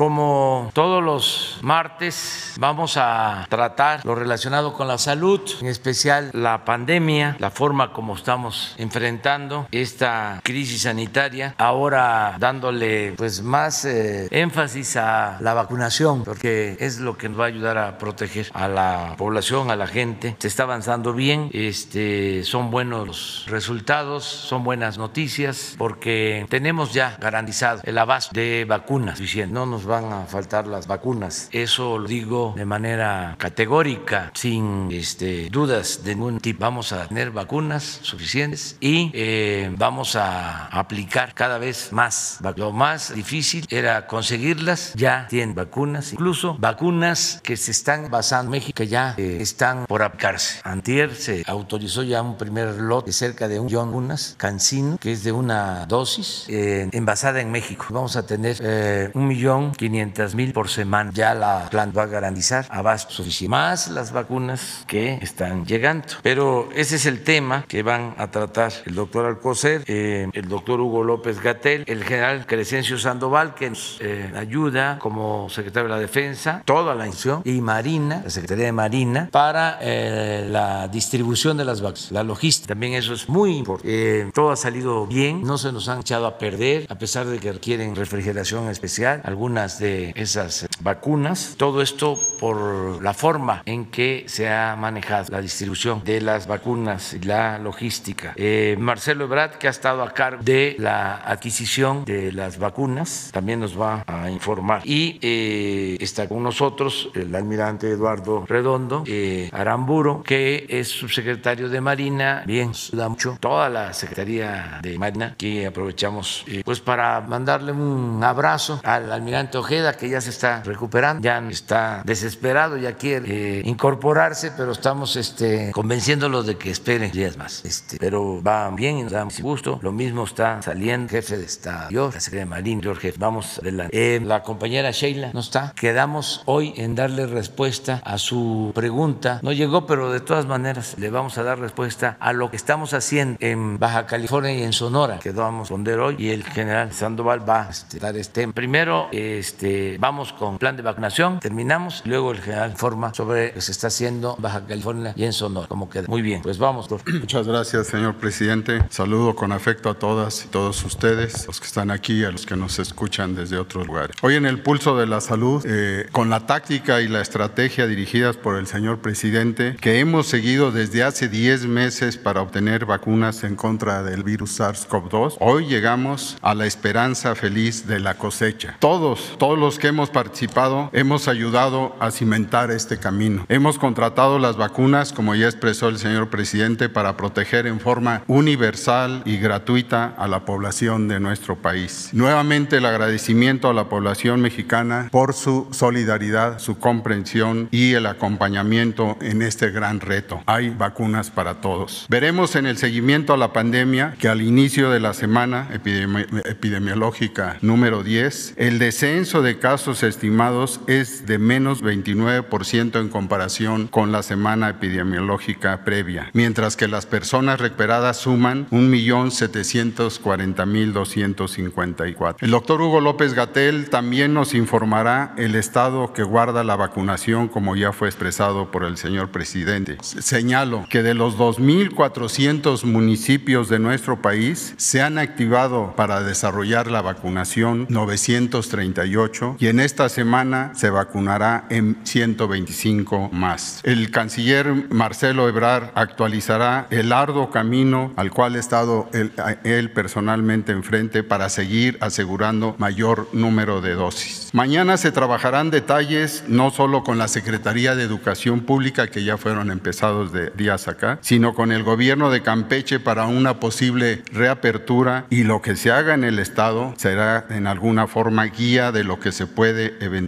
Como martes, vamos a tratar lo relacionado con la salud, en especial la pandemia, la forma como estamos enfrentando esta crisis sanitaria, ahora dándole pues más eh, énfasis a la vacunación, porque es lo que nos va a ayudar a proteger a la población, a la gente. Se está avanzando bien, este, son buenos los resultados, son buenas noticias, porque tenemos ya garantizado el abasto de vacunas suficiente. No nos van a faltar las vacunas. Eso lo digo de manera categórica, sin este, dudas de ningún tipo. Vamos a tener vacunas suficientes y eh, vamos a aplicar cada vez más. Lo más difícil era conseguirlas. Ya tienen vacunas, incluso vacunas que se están basando en México, ya eh, están por aplicarse. Antier se autorizó ya un primer lote de cerca de un millón de vacunas, Cancino, que es de una dosis eh, envasada en México. Vamos a tener un millón quinientas mil por semana. Ya la planta va a garantizar abasto suficiente. Más las vacunas que están llegando. Pero ese es el tema que van a tratar el doctor Alcocer, eh, el doctor Hugo López Gatel, el general Crescencio Sandoval, que nos eh, ayuda como secretario de la Defensa, toda la institución, y Marina, la Secretaría de Marina, para eh, la distribución de las vacunas, la logística. También eso es muy importante. todo ha salido bien, no se nos han echado a perder, a pesar de que requieren refrigeración especial, algunas de esas vacunas. Todo esto por la forma en que se ha manejado la distribución de las vacunas y la logística. Eh, Marcelo Ebrard, que ha estado a cargo de la adquisición de las vacunas, también nos va a informar. Y eh, está con nosotros el almirante Eduardo Redondo eh, Aramburo, que es subsecretario de Marina. Bien, ayuda mucho toda la Secretaría de Marina. Aquí aprovechamos pues para mandarle un abrazo al almirante Ojeda, que ya se está recuperando, ya está desesperado, ya quiere incorporarse, pero estamos este, convenciéndolo de que esperen días más. Este, pero va bien y nos da mucho gusto. Lo mismo está saliendo jefe de Estado, la Secretaría de Marina, Jorge. Vamos adelante. Eh, la compañera Sheila no está. Quedamos hoy en darle respuesta a su pregunta. No llegó, pero de todas maneras le vamos a dar respuesta a lo que estamos haciendo en Baja California y en Sonora, que vamos a hoy. Y el general Sandoval va a dar este. Primero, este, vamos con plan de vacunación, terminamos. Luego el general informa sobre lo que se está haciendo en Baja California y en Sonora. Como queda. Muy bien, pues vamos. Muchas gracias, señor presidente. Saludo con afecto a todas y todos ustedes, los que están aquí, a los que nos escuchan desde otros lugares. Hoy en el pulso de la salud, eh, con la táctica y la estrategia dirigidas por el señor presidente, que hemos seguido desde hace 10 meses para obtener vacunas en contra del virus SARS-CoV-2, hoy llegamos a la esperanza feliz de la cosecha. Todos, todos los que hemos participado, hemos ayudado a cimentar este camino. Hemos contratado las vacunas, como ya expresó el señor presidente, para proteger en forma universal y gratuita a la población de nuestro país. Nuevamente el agradecimiento a la población mexicana por su solidaridad, su comprensión y el acompañamiento en este gran reto. Hay vacunas para todos. Veremos en el seguimiento a la pandemia que al inicio de la semana epidemiológica número 10, el descenso de casos estimados es de menos 29% en comparación con la semana epidemiológica previa, mientras que las personas recuperadas suman 1.740.254. El doctor Hugo López Gatel también nos informará el estado que guarda la vacunación, como ya fue expresado por el señor presidente. Señalo que de los 2.400 municipios de nuestro país se han activado para desarrollar la vacunación 938 y en esta semana se vacunará en 125 más. El canciller Marcelo Ebrard actualizará el arduo camino al cual ha estado él, él personalmente enfrente para seguir asegurando mayor número de dosis. Mañana se trabajarán detalles no solo con la Secretaría de Educación Pública, que ya fueron empezados de días acá, sino con el gobierno de Campeche para una posible reapertura y lo que se haga en el Estado será en alguna forma guía de lo que se puede eventualmente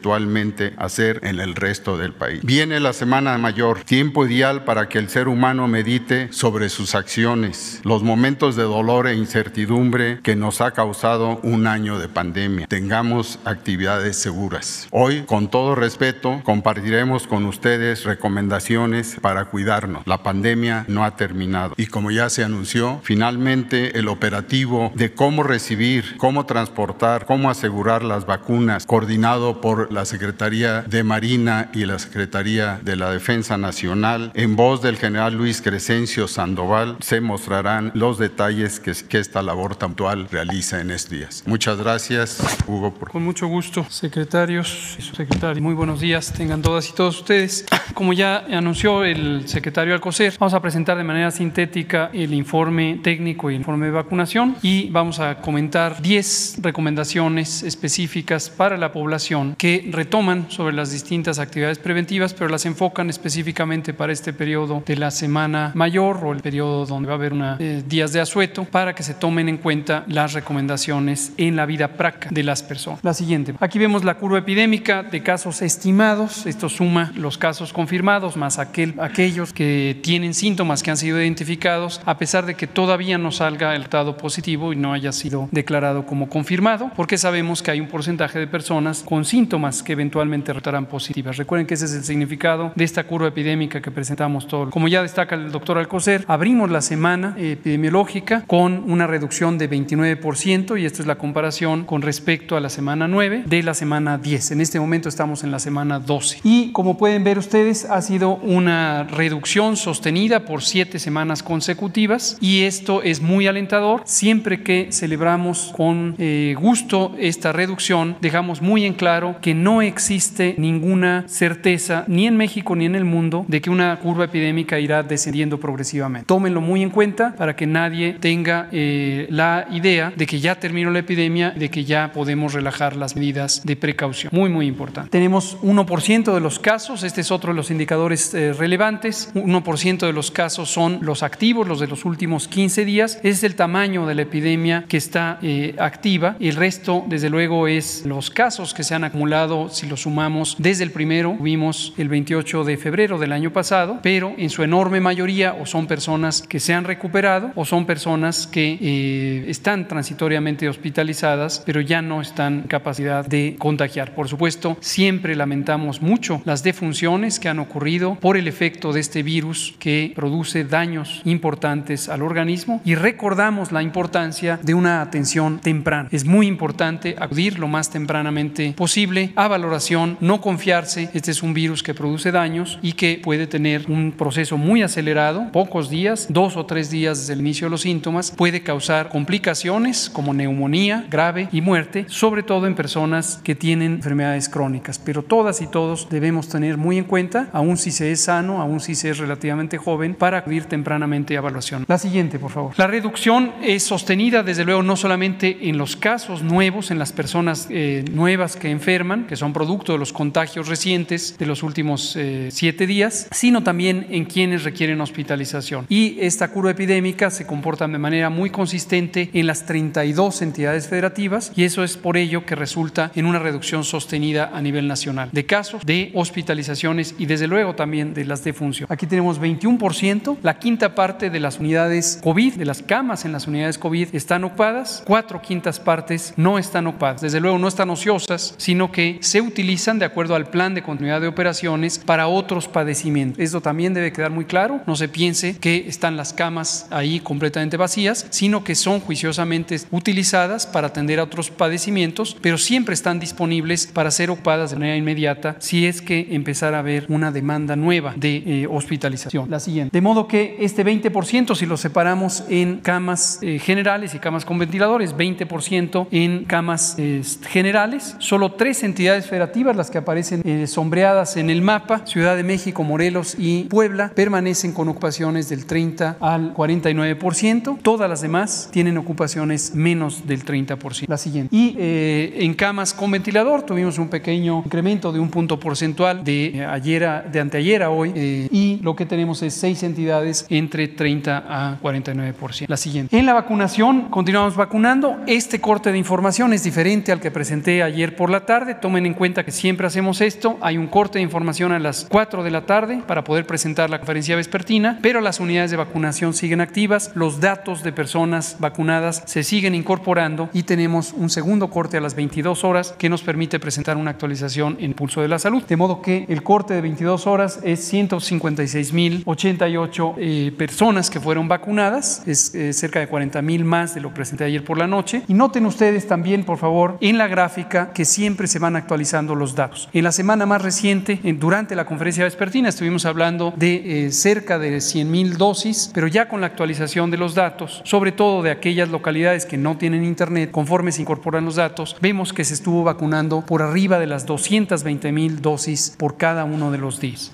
hacer en el resto del país. Viene la Semana Mayor, tiempo ideal para que el ser humano medite sobre sus acciones, los momentos de dolor e incertidumbre que nos ha causado un año de pandemia. Tengamos actividades seguras. Hoy, con todo respeto, compartiremos con ustedes recomendaciones para cuidarnos. La pandemia no ha terminado y como ya se anunció, finalmente el operativo de cómo recibir, cómo transportar, cómo asegurar las vacunas, coordinado por la Secretaría de Marina y la Secretaría de la Defensa Nacional, en voz del general Luis Crescencio Sandoval, se mostrarán los detalles que, que esta labor puntual realiza en estos días. Muchas gracias, Hugo. Por... Con mucho gusto, secretarios y subsecretarios. Muy buenos días, tengan todas y todos ustedes. Como ya anunció el secretario Alcocer, vamos a presentar de manera sintética el informe técnico y el informe de vacunación y vamos a comentar 10 recomendaciones específicas para la población que retoman sobre las distintas actividades preventivas, pero las enfocan específicamente para este periodo de la semana mayor o el periodo donde va a haber una, eh, días de asueto para que se tomen en cuenta las recomendaciones en la vida práctica de las personas. La siguiente. Aquí vemos la curva epidémica de casos estimados. Esto suma los casos confirmados más aquel, aquellos que tienen síntomas que han sido identificados, a pesar de que todavía no salga el resultado positivo y no haya sido declarado como confirmado, porque sabemos que hay un porcentaje de personas con síntomas que eventualmente resultarán positivas. Recuerden que ese es el significado de esta curva epidémica que presentamos todos. Como ya destaca el doctor Alcocer, abrimos la semana epidemiológica con una reducción de 29% y esta es la comparación con respecto a la semana 9 de la semana 10. En este momento estamos en la semana 12. Y como pueden ver ustedes, ha sido una reducción sostenida por siete semanas consecutivas y esto es muy alentador. Siempre que celebramos con eh, gusto esta reducción, dejamos muy en claro que no existe ninguna certeza ni en México ni en el mundo de que una curva epidémica irá descendiendo progresivamente. Tómenlo muy en cuenta para que nadie tenga eh, la idea de que ya terminó la epidemia, de que ya podemos relajar las medidas de precaución. Muy, muy importante. Tenemos 1% de los casos, este es otro de los indicadores eh, relevantes, 1% de los casos son los activos, los de los últimos 15 días, es el tamaño de la epidemia que está eh, activa, el resto, desde luego, es los casos que se han acumulado, si los sumamos desde el primero, vimos el 28 de febrero del año pasado, pero en su enorme mayoría o son personas que se han recuperado o son personas que eh, están transitoriamente hospitalizadas, pero ya no están en capacidad de contagiar. Por supuesto, siempre lamentamos mucho las defunciones que han ocurrido por el efecto de este virus que produce daños importantes al organismo y recordamos la importancia de una atención temprana. Es muy importante acudir lo más tempranamente posible a valoración, no confiarse. Este es un virus que produce daños y que puede tener un proceso muy acelerado, pocos días, dos o tres días desde el inicio de los síntomas, puede causar complicaciones como neumonía grave y muerte, sobre todo en personas que tienen enfermedades crónicas. Pero todas y todos debemos tener muy en cuenta, aun si se es sano, aun si se es relativamente joven, para acudir tempranamente a evaluación. La siguiente, por favor. La reducción es sostenida, desde luego, no solamente en los casos nuevos, en las personas eh, nuevas que enferman, que son producto de los contagios recientes de los últimos eh, siete días, sino también en quienes requieren hospitalización. Y esta curva epidémica se comporta de manera muy consistente en las 32 entidades federativas y eso es por ello que resulta en una reducción sostenida a nivel nacional de casos, de hospitalizaciones y desde luego también de las defunciones. Aquí tenemos 21%, la quinta parte de las unidades COVID, de las camas en las unidades COVID están ocupadas, cuatro quintas partes no están ocupadas. Desde luego no están ociosas, sino que se utilizan de acuerdo al plan de continuidad de operaciones para otros padecimientos. Esto también debe quedar muy claro. No se piense que están las camas ahí completamente vacías, sino que son juiciosamente utilizadas para atender a otros padecimientos, pero siempre están disponibles para ser ocupadas de manera inmediata si es que empezara a haber una demanda nueva de eh, hospitalización. La siguiente. De modo que este 20%, si lo separamos en camas eh, generales y camas con ventiladores, 20% en camas eh, generales, solo entidades federativas, las que aparecen eh, sombreadas en el mapa, Ciudad de México, Morelos y Puebla, permanecen con ocupaciones del 30 al 49%. Todas las demás tienen ocupaciones menos del 30%. La siguiente. Y en camas con ventilador tuvimos un pequeño incremento de un punto porcentual de ayer a, de anteayer a hoy y lo que tenemos es seis entidades entre 30 a 49%. La siguiente. En la vacunación continuamos vacunando. Este corte de información es diferente al que presenté ayer por la tarde. Tomen en cuenta que siempre hacemos esto. Hay un corte de información a las 4 de la tarde para poder presentar la conferencia vespertina, pero las unidades de vacunación siguen activas. Los datos de personas vacunadas se siguen incorporando y tenemos un segundo corte a las 22 horas que nos permite presentar una actualización en Pulso de la Salud. De modo que el corte de 22 horas es 156.088 eh, personas que fueron vacunadas, es eh, cerca de 40 mil más de lo presenté ayer por la noche. Y noten ustedes también, por favor, en la gráfica que siempre se van actualizando los datos. En la semana más reciente, durante la conferencia vespertina, estuvimos hablando de eh, cerca de 100 mil dosis, pero ya con la actualización de los datos, sobre todo de aquellas localidades que no tienen internet, conforme se incorporan los datos, vemos que se estuvo vacunando por arriba de las 220 mil dosis por cada uno de los días.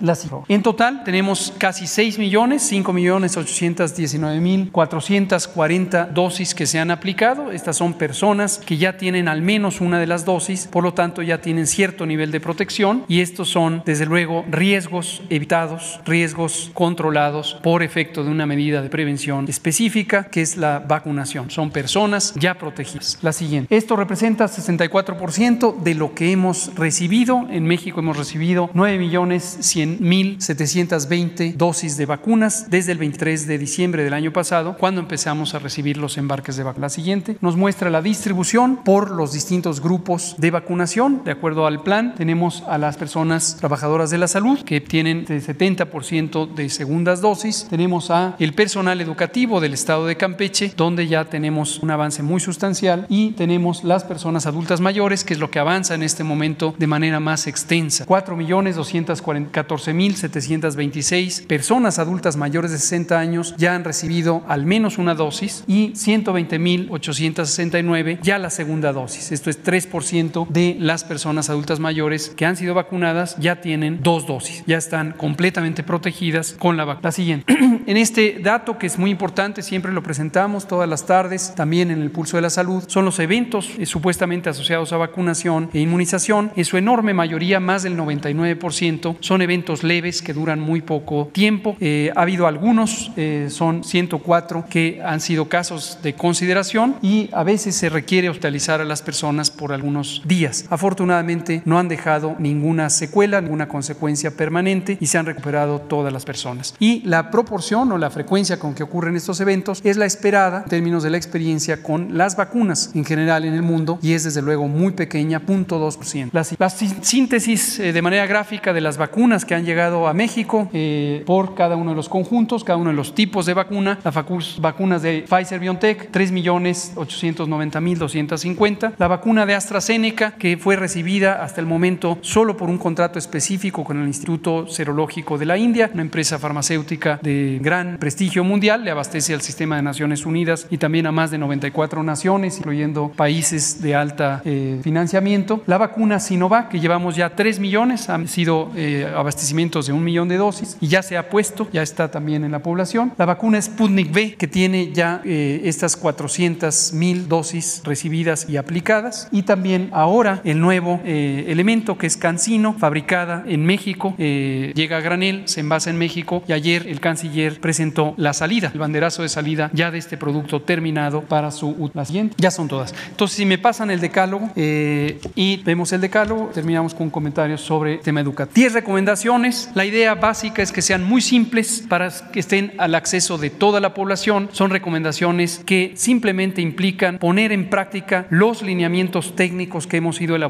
En total tenemos casi 6 millones, 5 millones 819 mil 440 dosis que se han aplicado. Estas son personas que ya tienen al menos una de las dosis, por lo tanto ya tienen cierto nivel de protección y estos son desde luego riesgos evitados, riesgos controlados por efecto de una medida de prevención específica que es la vacunación. Son personas ya protegidas. La siguiente. Esto representa 64% de lo que hemos recibido. En México hemos recibido 9 millones 100 mil 720 dosis de vacunas desde el 23 de diciembre del año pasado, cuando empezamos a recibir los embarques de vacunas. La siguiente nos muestra la distribución por los distintos grupos de vacunación. De acuerdo al plan, tenemos a las personas trabajadoras de la salud que tienen el 70% de segundas dosis. Tenemos a el personal educativo del estado de Campeche, donde ya tenemos un avance muy sustancial y tenemos las personas adultas mayores, que es lo que avanza en este momento de manera más extensa. 4 millones 214 mil 726 personas adultas mayores de 60 años ya han recibido al menos una dosis y 120 mil 869 ya la segunda dosis. Esto es 3% de las personas adultas mayores que han sido vacunadas ya tienen dos dosis, ya están completamente protegidas con la vacuna. La siguiente. en este dato que es muy importante, siempre lo presentamos todas las tardes, también en el pulso de la salud, son los eventos eh, supuestamente asociados a vacunación e inmunización. En su enorme mayoría, más del 99%, son eventos leves que duran muy poco tiempo. Eh, ha habido algunos, eh, son 104 que han sido casos de consideración y a veces se requiere hospitalizar a las personas por algunos días. Afortunadamente no han dejado ninguna secuela, ninguna consecuencia permanente y se han recuperado todas las personas. Y la proporción o la frecuencia con que ocurren estos eventos es la esperada en términos de la experiencia con las vacunas en general en el mundo y es desde luego muy pequeña, 0.2%. La, la síntesis eh, de manera gráfica de las vacunas que han llegado a México eh, por cada uno de los conjuntos, cada uno de los tipos de vacuna, las vacunas de Pfizer BioNTech, 3.890.250, la vacuna de AstraZeneca que fue recibida hasta el momento solo por un contrato específico con el Instituto Serológico de la India, una empresa farmacéutica de gran prestigio mundial, le abastece al sistema de Naciones Unidas y también a más de 94 naciones, incluyendo países de alta eh, financiamiento. La vacuna Sinovac, que llevamos ya 3 millones, han sido eh, abastecimientos de un millón de dosis y ya se ha puesto, ya está también en la población. La vacuna Sputnik V, que tiene ya eh, estas 400 mil dosis recibidas y aplicadas. Y también ahora el nuevo elemento que es Cancino, fabricada en México, llega a granel, se envasa en México y ayer el canciller presentó la salida, el banderazo de salida ya de este producto terminado para su la siguiente. Ya son todas. Entonces, si me pasan el decálogo eh, y vemos el decálogo, terminamos con comentarios sobre tema educativo. 10 recomendaciones. La idea básica es que sean muy simples para que estén al acceso de toda la población. Son recomendaciones que simplemente implican poner en práctica los lineamientos técnicos que hemos ido elaborando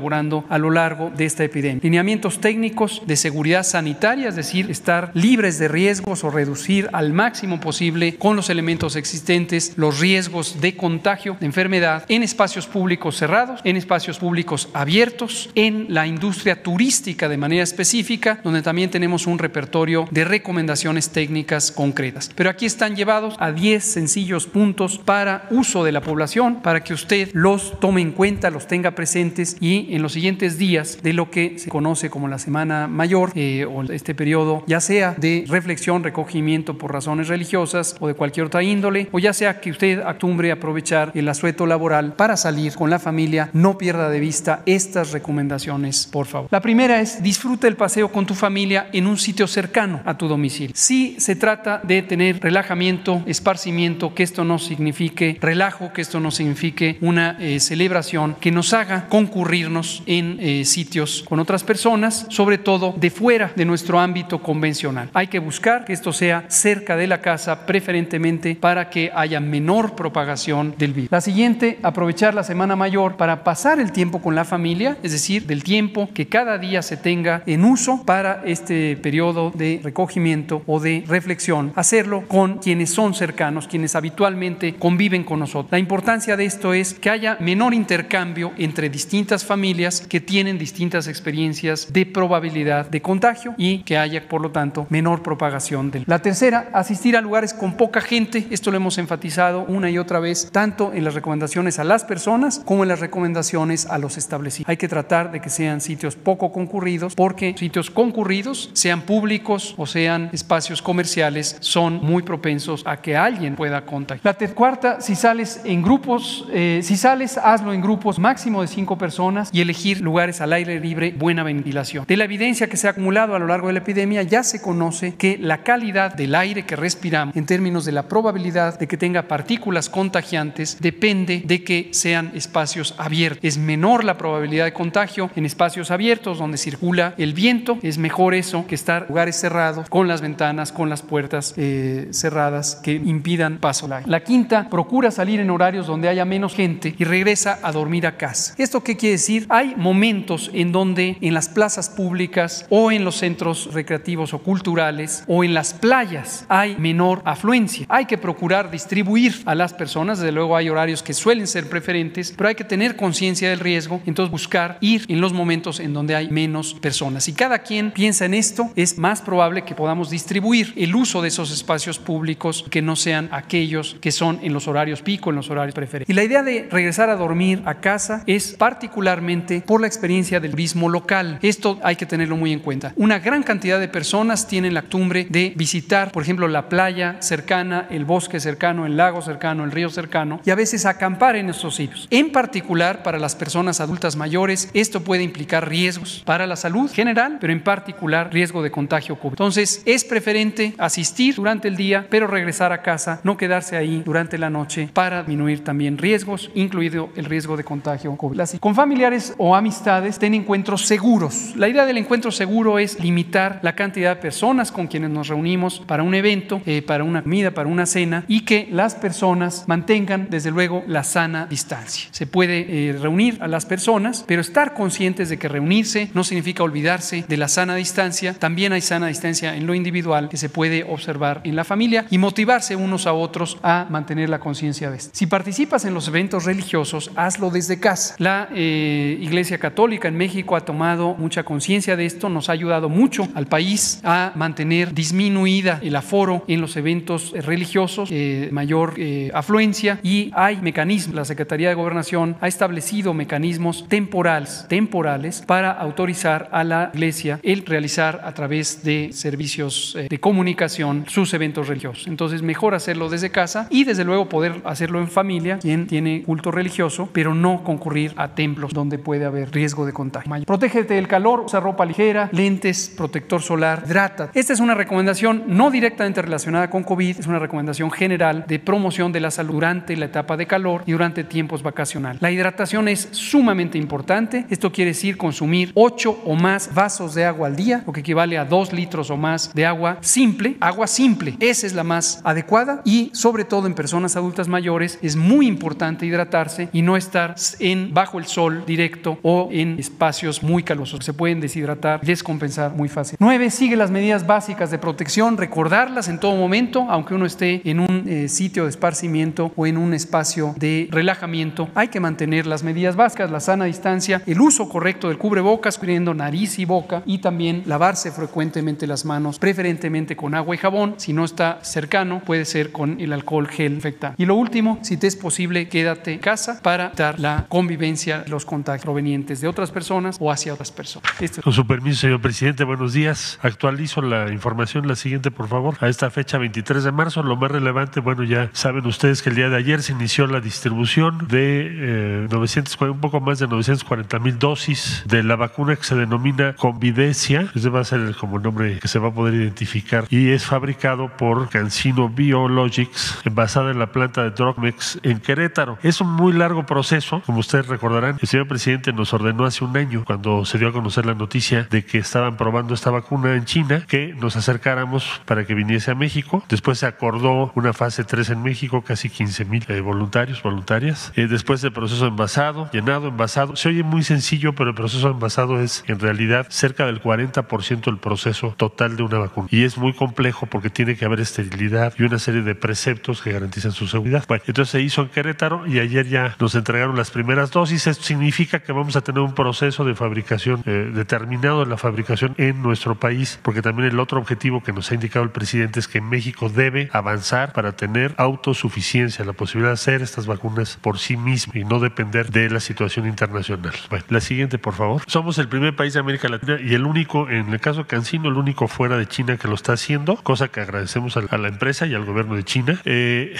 a lo largo de esta epidemia. Lineamientos técnicos de seguridad sanitaria, es decir, estar libres de riesgos o reducir al máximo posible con los elementos existentes los riesgos de contagio de enfermedad en espacios públicos cerrados, en espacios públicos abiertos, en la industria turística de manera específica, donde también tenemos un repertorio de recomendaciones técnicas concretas. Pero aquí están llevados a 10 sencillos puntos para uso de la población, para que usted los tome en cuenta, los tenga presentes y en los siguientes días de lo que se conoce como la Semana Mayor eh, o este periodo, ya sea de reflexión, recogimiento por razones religiosas o de cualquier otra índole, o ya sea que usted acostumbre aprovechar el asueto laboral para salir con la familia, no pierda de vista estas recomendaciones, por favor. La primera es disfruta el paseo con tu familia en un sitio cercano a tu domicilio. Si se trata de tener relajamiento, esparcimiento, que esto no signifique relajo, que esto no signifique una eh, celebración que nos haga concurrirnos en eh, sitios con otras personas, sobre todo de fuera de nuestro ámbito convencional. Hay que buscar que esto sea cerca de la casa, preferentemente para que haya menor propagación del virus. La siguiente, aprovechar la semana mayor para pasar el tiempo con la familia, es decir, del tiempo que cada día se tenga en uso para este periodo de recogimiento o de reflexión, hacerlo con quienes son cercanos, quienes habitualmente conviven con nosotros. La importancia de esto es que haya menor intercambio entre distintas familias que tienen distintas experiencias de probabilidad de contagio y que haya, por lo tanto, menor propagación del. La tercera, asistir a lugares con poca gente. Esto lo hemos enfatizado una y otra vez, tanto en las recomendaciones a las personas como en las recomendaciones a los establecidos. Hay que tratar de que sean sitios poco concurridos, porque sitios concurridos, sean públicos o sean espacios comerciales, son muy propensos a que alguien pueda contagiar. La cuarta, si sales en grupos, eh, si sales, hazlo en grupos máximo de cinco personas y elegir lugares al aire libre, buena ventilación. De la evidencia que se ha acumulado a lo largo de la epidemia, ya se conoce que la calidad del aire que respiramos, en términos de la probabilidad de que tenga partículas contagiantes, depende de que sean espacios abiertos. Es menor la probabilidad de contagio en espacios abiertos donde circula el viento, es mejor eso que estar en lugares cerrados con las ventanas, con las puertas eh, cerradas que impidan paso. La quinta, procura salir en horarios donde haya menos gente y regresa a dormir a casa. ¿Esto qué quiere decir? Hay momentos en donde en las plazas públicas o en los centros recreativos o culturales o en las playas hay menor afluencia. Hay que procurar distribuir a las personas, desde luego hay horarios que suelen ser preferentes, pero hay que tener conciencia del riesgo, entonces buscar ir en los momentos en donde hay menos personas. Si cada quien piensa en esto, es más probable que podamos distribuir el uso de esos espacios públicos que no sean aquellos que son en los horarios pico, en los horarios preferentes. Y la idea de regresar a dormir a casa es particularmente por la experiencia del turismo local. Esto hay que tenerlo muy en cuenta. Una gran cantidad de personas tienen la costumbre de visitar, por ejemplo, la playa cercana, el bosque cercano, el lago cercano, el río cercano y a veces acampar en estos sitios. En particular para las personas adultas mayores, esto puede implicar riesgos para la salud general, pero en particular riesgo de contagio COVID. Entonces, es preferente asistir durante el día, pero regresar a casa, no quedarse ahí durante la noche para disminuir también riesgos, incluido el riesgo de contagio COVID. Con familiares o amistades, ten encuentros seguros. La idea del encuentro seguro es limitar la cantidad de personas con quienes nos reunimos para un evento, eh, para una comida, para una cena y que las personas mantengan desde luego la sana distancia. Se puede eh, reunir a las personas, pero estar conscientes de que reunirse no significa olvidarse de la sana distancia. También hay sana distancia en lo individual que se puede observar en la familia y motivarse unos a otros a mantener la conciencia de esto. Si participas en los eventos religiosos, hazlo desde casa. La eh, Iglesia Católica en México ha tomado mucha conciencia de esto, nos ha ayudado mucho al país a mantener disminuida el aforo en los eventos religiosos, eh, mayor eh, afluencia y hay mecanismos. La Secretaría de Gobernación ha establecido mecanismos temporales, temporales para autorizar a la Iglesia el realizar a través de servicios eh, de comunicación sus eventos religiosos. Entonces, mejor hacerlo desde casa y desde luego poder hacerlo en familia, quien tiene culto religioso, pero no concurrir a templos donde puede haber riesgo de contagio. Protégete del calor, usa ropa ligera, lentes, protector solar, hidrata. Esta es una recomendación no directamente relacionada con COVID, es una recomendación general de promoción de la salud durante la etapa de calor y durante tiempos vacacionales. La hidratación es sumamente importante. Esto quiere decir consumir 8 o más vasos de agua al día, lo que equivale a 2 litros o más de agua simple. Agua simple, esa es la más adecuada y sobre todo en personas adultas mayores es muy importante hidratarse y no estar en bajo el sol directo o en espacios muy calurosos. Se pueden deshidratar descompensar muy fácil. 9. Sigue las medidas básicas de protección, recordarlas en todo momento, aunque uno esté en un eh, sitio de esparcimiento o en un espacio de relajamiento. Hay que mantener las medidas básicas, la sana distancia, el uso correcto del cubrebocas, cubriendo nariz y boca y también lavarse frecuentemente las manos, preferentemente con agua y jabón. Si no está cercano, puede ser con el alcohol gel infectante. Y lo último, si te es posible, quédate en casa para dar la convivencia, los contactos provenientes de otras personas o hacia otras personas. Este con su permiso, señor presidente, buenos días. Actualizo la información, la siguiente, por favor. A esta fecha, 23 de marzo, lo más relevante, bueno, ya saben ustedes que el día de ayer se inició la distribución de eh, 900, un poco más de 940 mil dosis de la vacuna que se denomina Convidencia. Ese va a ser el, como el nombre que se va a poder identificar y es fabricado por Cancino Biologics, basada en la planta de Drogmex en Querétaro. Es un muy largo proceso, como ustedes recordarán. El señor presidente nos ordenó hace un año, cuando se dio a conocer la noticia de que estaban probando esta vacuna en China, que nos acercáramos para que viniese a México. Después se acordó una fase 3 en México, casi 15 mil eh, voluntarios, voluntarias. Eh, después del proceso envasado, llenado, envasado. Se oye muy sencillo, pero el proceso envasado es en realidad cerca del 40% del proceso total de una vacuna. Y es muy complejo porque tiene que haber esterilidad y una serie de preceptos que garantizan su seguridad. Bueno, entonces se hizo en Querétaro y ayer ya nos entregaron las primeras dosis. Esto significa que vamos a tener un proceso de fabricación eh, determinado de la fabricación en nuestro país, porque también el otro objetivo que nos ha indicado el presidente es que México debe avanzar para tener autosuficiencia, la posibilidad de hacer estas vacunas por sí mismo y no depender de la situación internacional. Bueno, la siguiente, por favor. Somos el primer país de América Latina y el único, en el caso de Cancino, el único fuera de China que lo está haciendo, cosa que agradecemos a la empresa y al gobierno de China. Eh,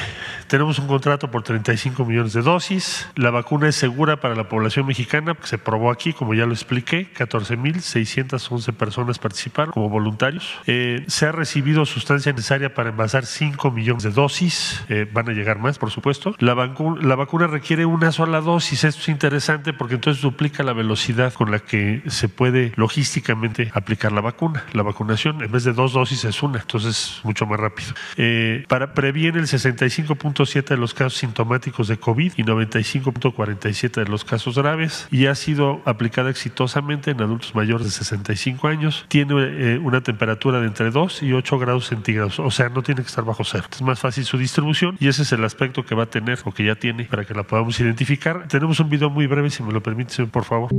tenemos un contrato por 35 millones de dosis. La vacuna es segura para la población mexicana, se probó aquí, como ya lo expliqué, 14.611 personas participaron como voluntarios. Eh, se ha recibido sustancia necesaria para envasar 5 millones de dosis, eh, van a llegar más, por supuesto. La, la vacuna requiere una sola dosis, esto es interesante porque entonces duplica la velocidad con la que se puede logísticamente aplicar la vacuna. La vacunación, en vez de dos dosis, es una, entonces mucho más rápido. Eh, para previene el 65.7 de los casos sintomáticos de COVID y 95.47 de los casos graves y ha sido aplicada exitosamente en adultos mayores de 65 años. Tiene eh, una temperatura de entre 2 y 8 grados centígrados, o sea, no tiene que estar bajo cero. Es más fácil su distribución y ese es el aspecto que va a tener o que ya tiene para que la podamos identificar. Tenemos un video muy breve, si me lo permite, por favor.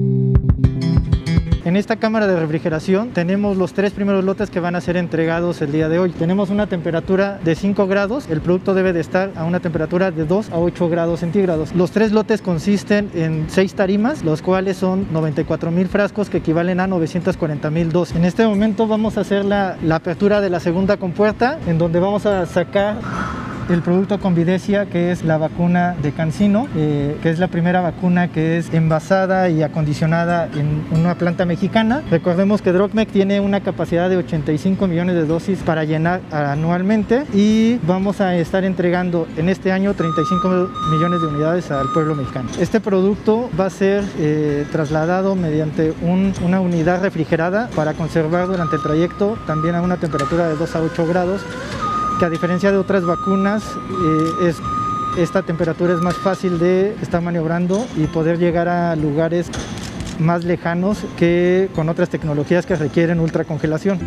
En esta cámara de refrigeración tenemos los tres primeros lotes que van a ser entregados el día de hoy. Tenemos una temperatura de 5 grados, el producto debe de estar a una temperatura de 2 a 8 grados centígrados. Los tres lotes consisten en 6 tarimas, los cuales son 94 mil frascos que equivalen a 940 mil dos. En este momento vamos a hacer la apertura de la segunda compuerta, en donde vamos a sacar el producto Convidecia, que es la vacuna de Cancino, eh, que es la primera vacuna que es envasada y acondicionada en una planta mexicana. Recordemos que Drogmec tiene una capacidad de 85 millones de dosis para llenar anualmente y vamos a estar entregando en este año 35 millones de unidades al pueblo mexicano. Este producto va a ser eh, trasladado mediante una unidad refrigerada para conservar durante el trayecto también a una temperatura de 2 a 8 grados que a diferencia de otras vacunas, eh, es, esta temperatura es más fácil de estar maniobrando y poder llegar a lugares más lejanos que con otras tecnologías que requieren ultracongelación.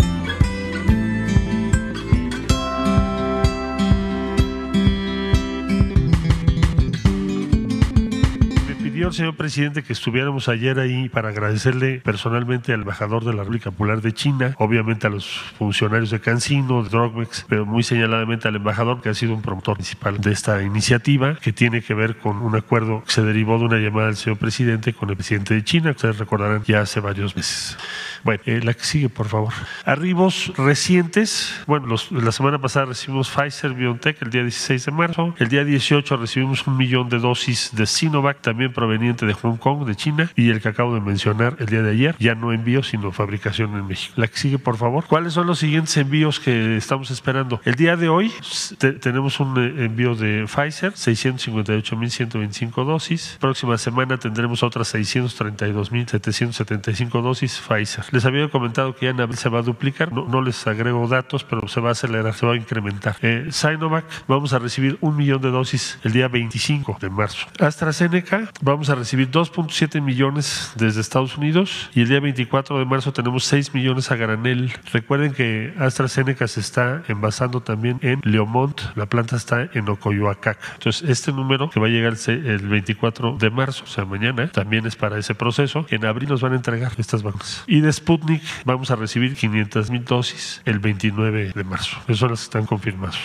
Señor presidente, que estuviéramos ayer ahí para agradecerle personalmente al embajador de la República Popular de China, obviamente a los funcionarios de Cancino, de Drogmex, pero muy señaladamente al embajador, que ha sido un promotor principal de esta iniciativa, que tiene que ver con un acuerdo que se derivó de una llamada del señor presidente con el presidente de China, que ustedes recordarán ya hace varios meses. Bueno, eh, la que sigue, por favor. Arribos recientes. Bueno, la semana pasada recibimos Pfizer BioNTech el día 16 de marzo. El día 18 recibimos un millón de dosis de Sinovac, también proveniente de Hong Kong, de China. Y el que acabo de mencionar el día de ayer, ya no envío, sino fabricación en México. La que sigue, por favor. ¿Cuáles son los siguientes envíos que estamos esperando? El día de hoy tenemos un eh, envío de Pfizer, 658.125 dosis. Próxima semana tendremos otras 632.775 dosis Pfizer. Les había comentado que ya en abril se va a duplicar, no, les agrego datos, pero se va a acelerar, se va a incrementar. Eh, Sinovac, vamos a recibir un millón de dosis el día 25 de marzo. AstraZeneca, vamos a recibir 2.7 millones desde Estados Unidos y el día 24 de marzo tenemos 6 millones a granel. Recuerden que AstraZeneca se está envasando también en Leomont, la planta está en Ocoyoacac. Entonces, este número que va a llegar el 24 de marzo, o sea, mañana, también es para ese proceso. En abril nos van a entregar estas vacunas. Y después Sputnik vamos a recibir 500 mil dosis el 29 de marzo. Esos son las que están confirmados.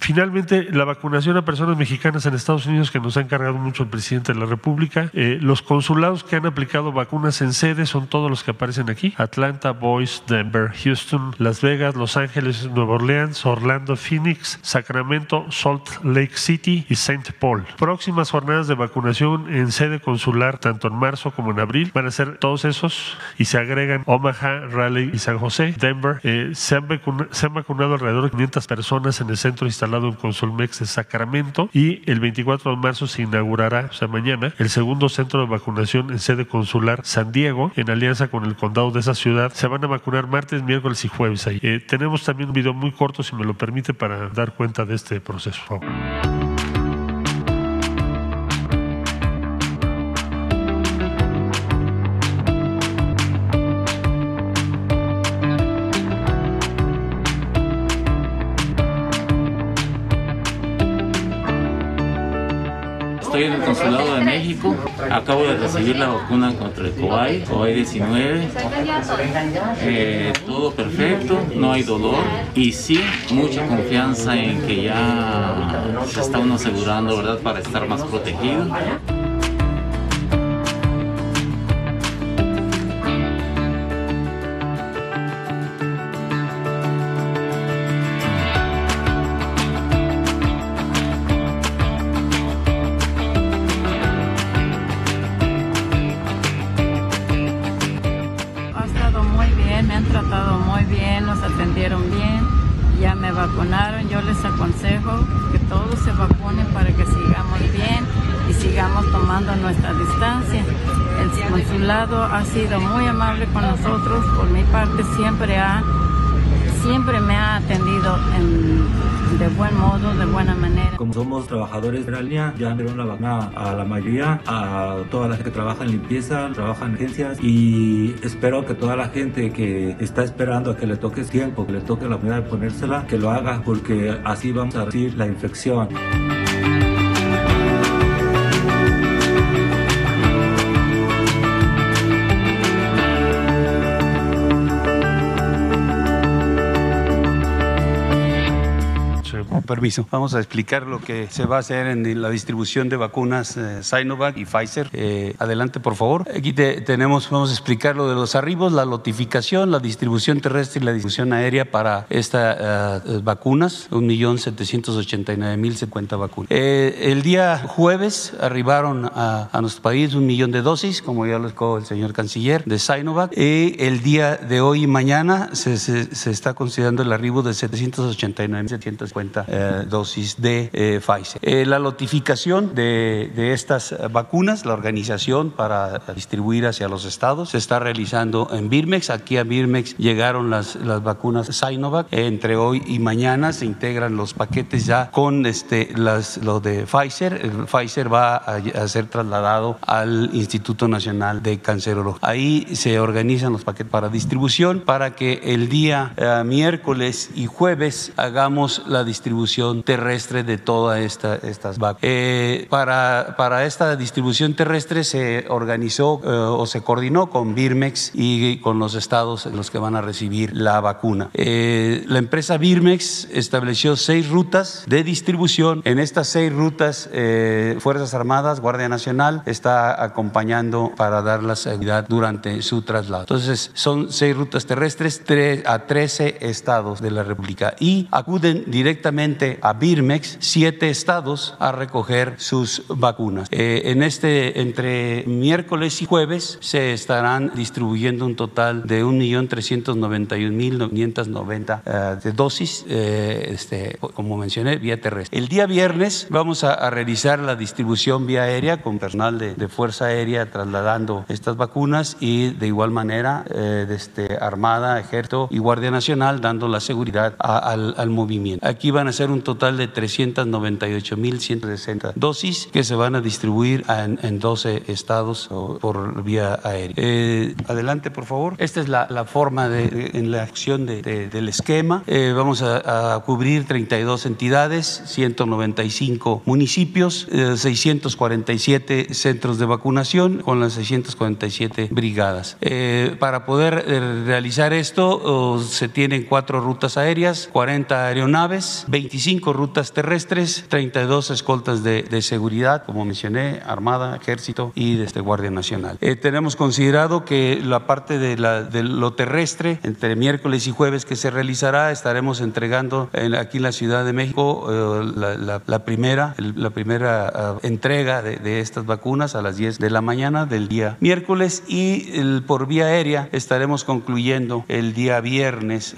Finalmente, la vacunación a personas mexicanas en Estados Unidos que nos ha encargado mucho el presidente de la República. Eh, los consulados que han aplicado vacunas en sede son todos los que aparecen aquí. Atlanta, Boise, Denver, Houston, Las Vegas, Los Ángeles, Nueva Orleans, Orlando, Phoenix, Sacramento, Salt Lake City y St. Paul. Próximas jornadas de vacunación en sede consular, tanto en marzo como en abril, van a ser todos esos y se agregan Omaha, Raleigh y San José, Denver, eh, se, han vacunado, alrededor de 500 personas en el centro instalado en Consulmex de Sacramento y el 24 de marzo se inaugurará, o sea, mañana, el segundo centro de vacunación en sede consular San Diego, en alianza con el condado de esa ciudad. Se van a vacunar martes, miércoles y jueves ahí. Eh, tenemos también un video muy corto, si me lo permite, para dar cuenta de este proceso. Estoy en el Consulado de México. Acabo de recibir la vacuna contra el COVID, COVID-19. Eh, todo perfecto, no hay dolor y sí mucha confianza en que ya se está uno asegurando, ¿verdad?, para estar más protegido. Ha sido muy amable con nosotros, por mi parte siempre ha siempre me ha atendido en- de buen modo, de buena manera. Como somos trabajadores de línea, ya dieron la vacuna a la mayoría, a toda la gente que trabaja en limpieza, trabaja en agencias y espero que toda la gente que está esperando a que le toque tiempo, que le toque la oportunidad de ponérsela, que lo haga porque así vamos a reducir la infección. Permiso, vamos a explicar lo que se va a hacer en la distribución de vacunas eh, Sinovac y Pfizer. Eh, adelante, por favor. Aquí te- tenemos, vamos a explicar lo de los arribos, la notificación, la distribución terrestre y la distribución aérea para estas vacunas, 1.789.050 vacunas. Eh, el día jueves arribaron a, nuestro país un millón de dosis, como ya lo explicó el señor canciller, de Sinovac. Y el día de hoy y mañana se está considerando el arribo de 789.750 eh, dosis de eh, Pfizer. Eh, la notificación de, estas vacunas, la organización para distribuir hacia los estados, se está realizando en Birmex. Aquí a Birmex llegaron las, las vacunas Sinovac. Entre hoy y mañana se integran los paquetes ya con este, las, lo de Pfizer. Pfizer va a, a ser trasladado al Instituto Nacional de Cancerología. Ahí se organizan los paquetes para distribución para que el día eh, miércoles y jueves hagamos la distribución terrestre de todas esta, estas vacunas. Eh, para, para esta distribución terrestre se organizó eh, o se coordinó con Birmex y con los estados en los que van a recibir la vacuna. Eh, la empresa Birmex estableció seis rutas de distribución. En estas seis rutas, eh, Fuerzas Armadas, Guardia Nacional está acompañando para dar la seguridad durante su traslado. Entonces, son seis rutas terrestres tre- a 13 estados de la República y acuden directamente a Birmex siete estados a recoger sus vacunas. Eh, en este, entre miércoles y jueves, se estarán distribuyendo un total de 1.391.990 eh, de dosis, eh, este, como mencioné, vía terrestre. El día viernes vamos a, a realizar la distribución vía aérea con personal de, de Fuerza Aérea trasladando estas vacunas y de igual manera eh, desde Armada, Ejército y Guardia Nacional dando la seguridad a- al, al movimiento. Aquí van a ser un total de 398.160 dosis que se van a distribuir en, en 12 estados por vía aérea. Eh, adelante, por favor. Esta es la, forma de, en la acción de- de- del esquema. Eh, vamos a, cubrir 32 entidades, 195 municipios, eh, 647 centros de vacunación con las 647 brigadas. Eh, para poder eh, realizar esto, oh, se tienen cuatro rutas aéreas, 40 aeronaves, 25 rutas terrestres, 32 escoltas de, seguridad, como mencioné, Armada, Ejército y desde Guardia Nacional. Eh, tenemos considerado que la parte de, lo terrestre, entre miércoles y jueves que se realizará, estaremos entregando en- aquí en la Ciudad de México eh, la, primera, la primera ah, entrega de, estas vacunas a las 10 de la mañana del día miércoles y por vía aérea estaremos concluyendo el día viernes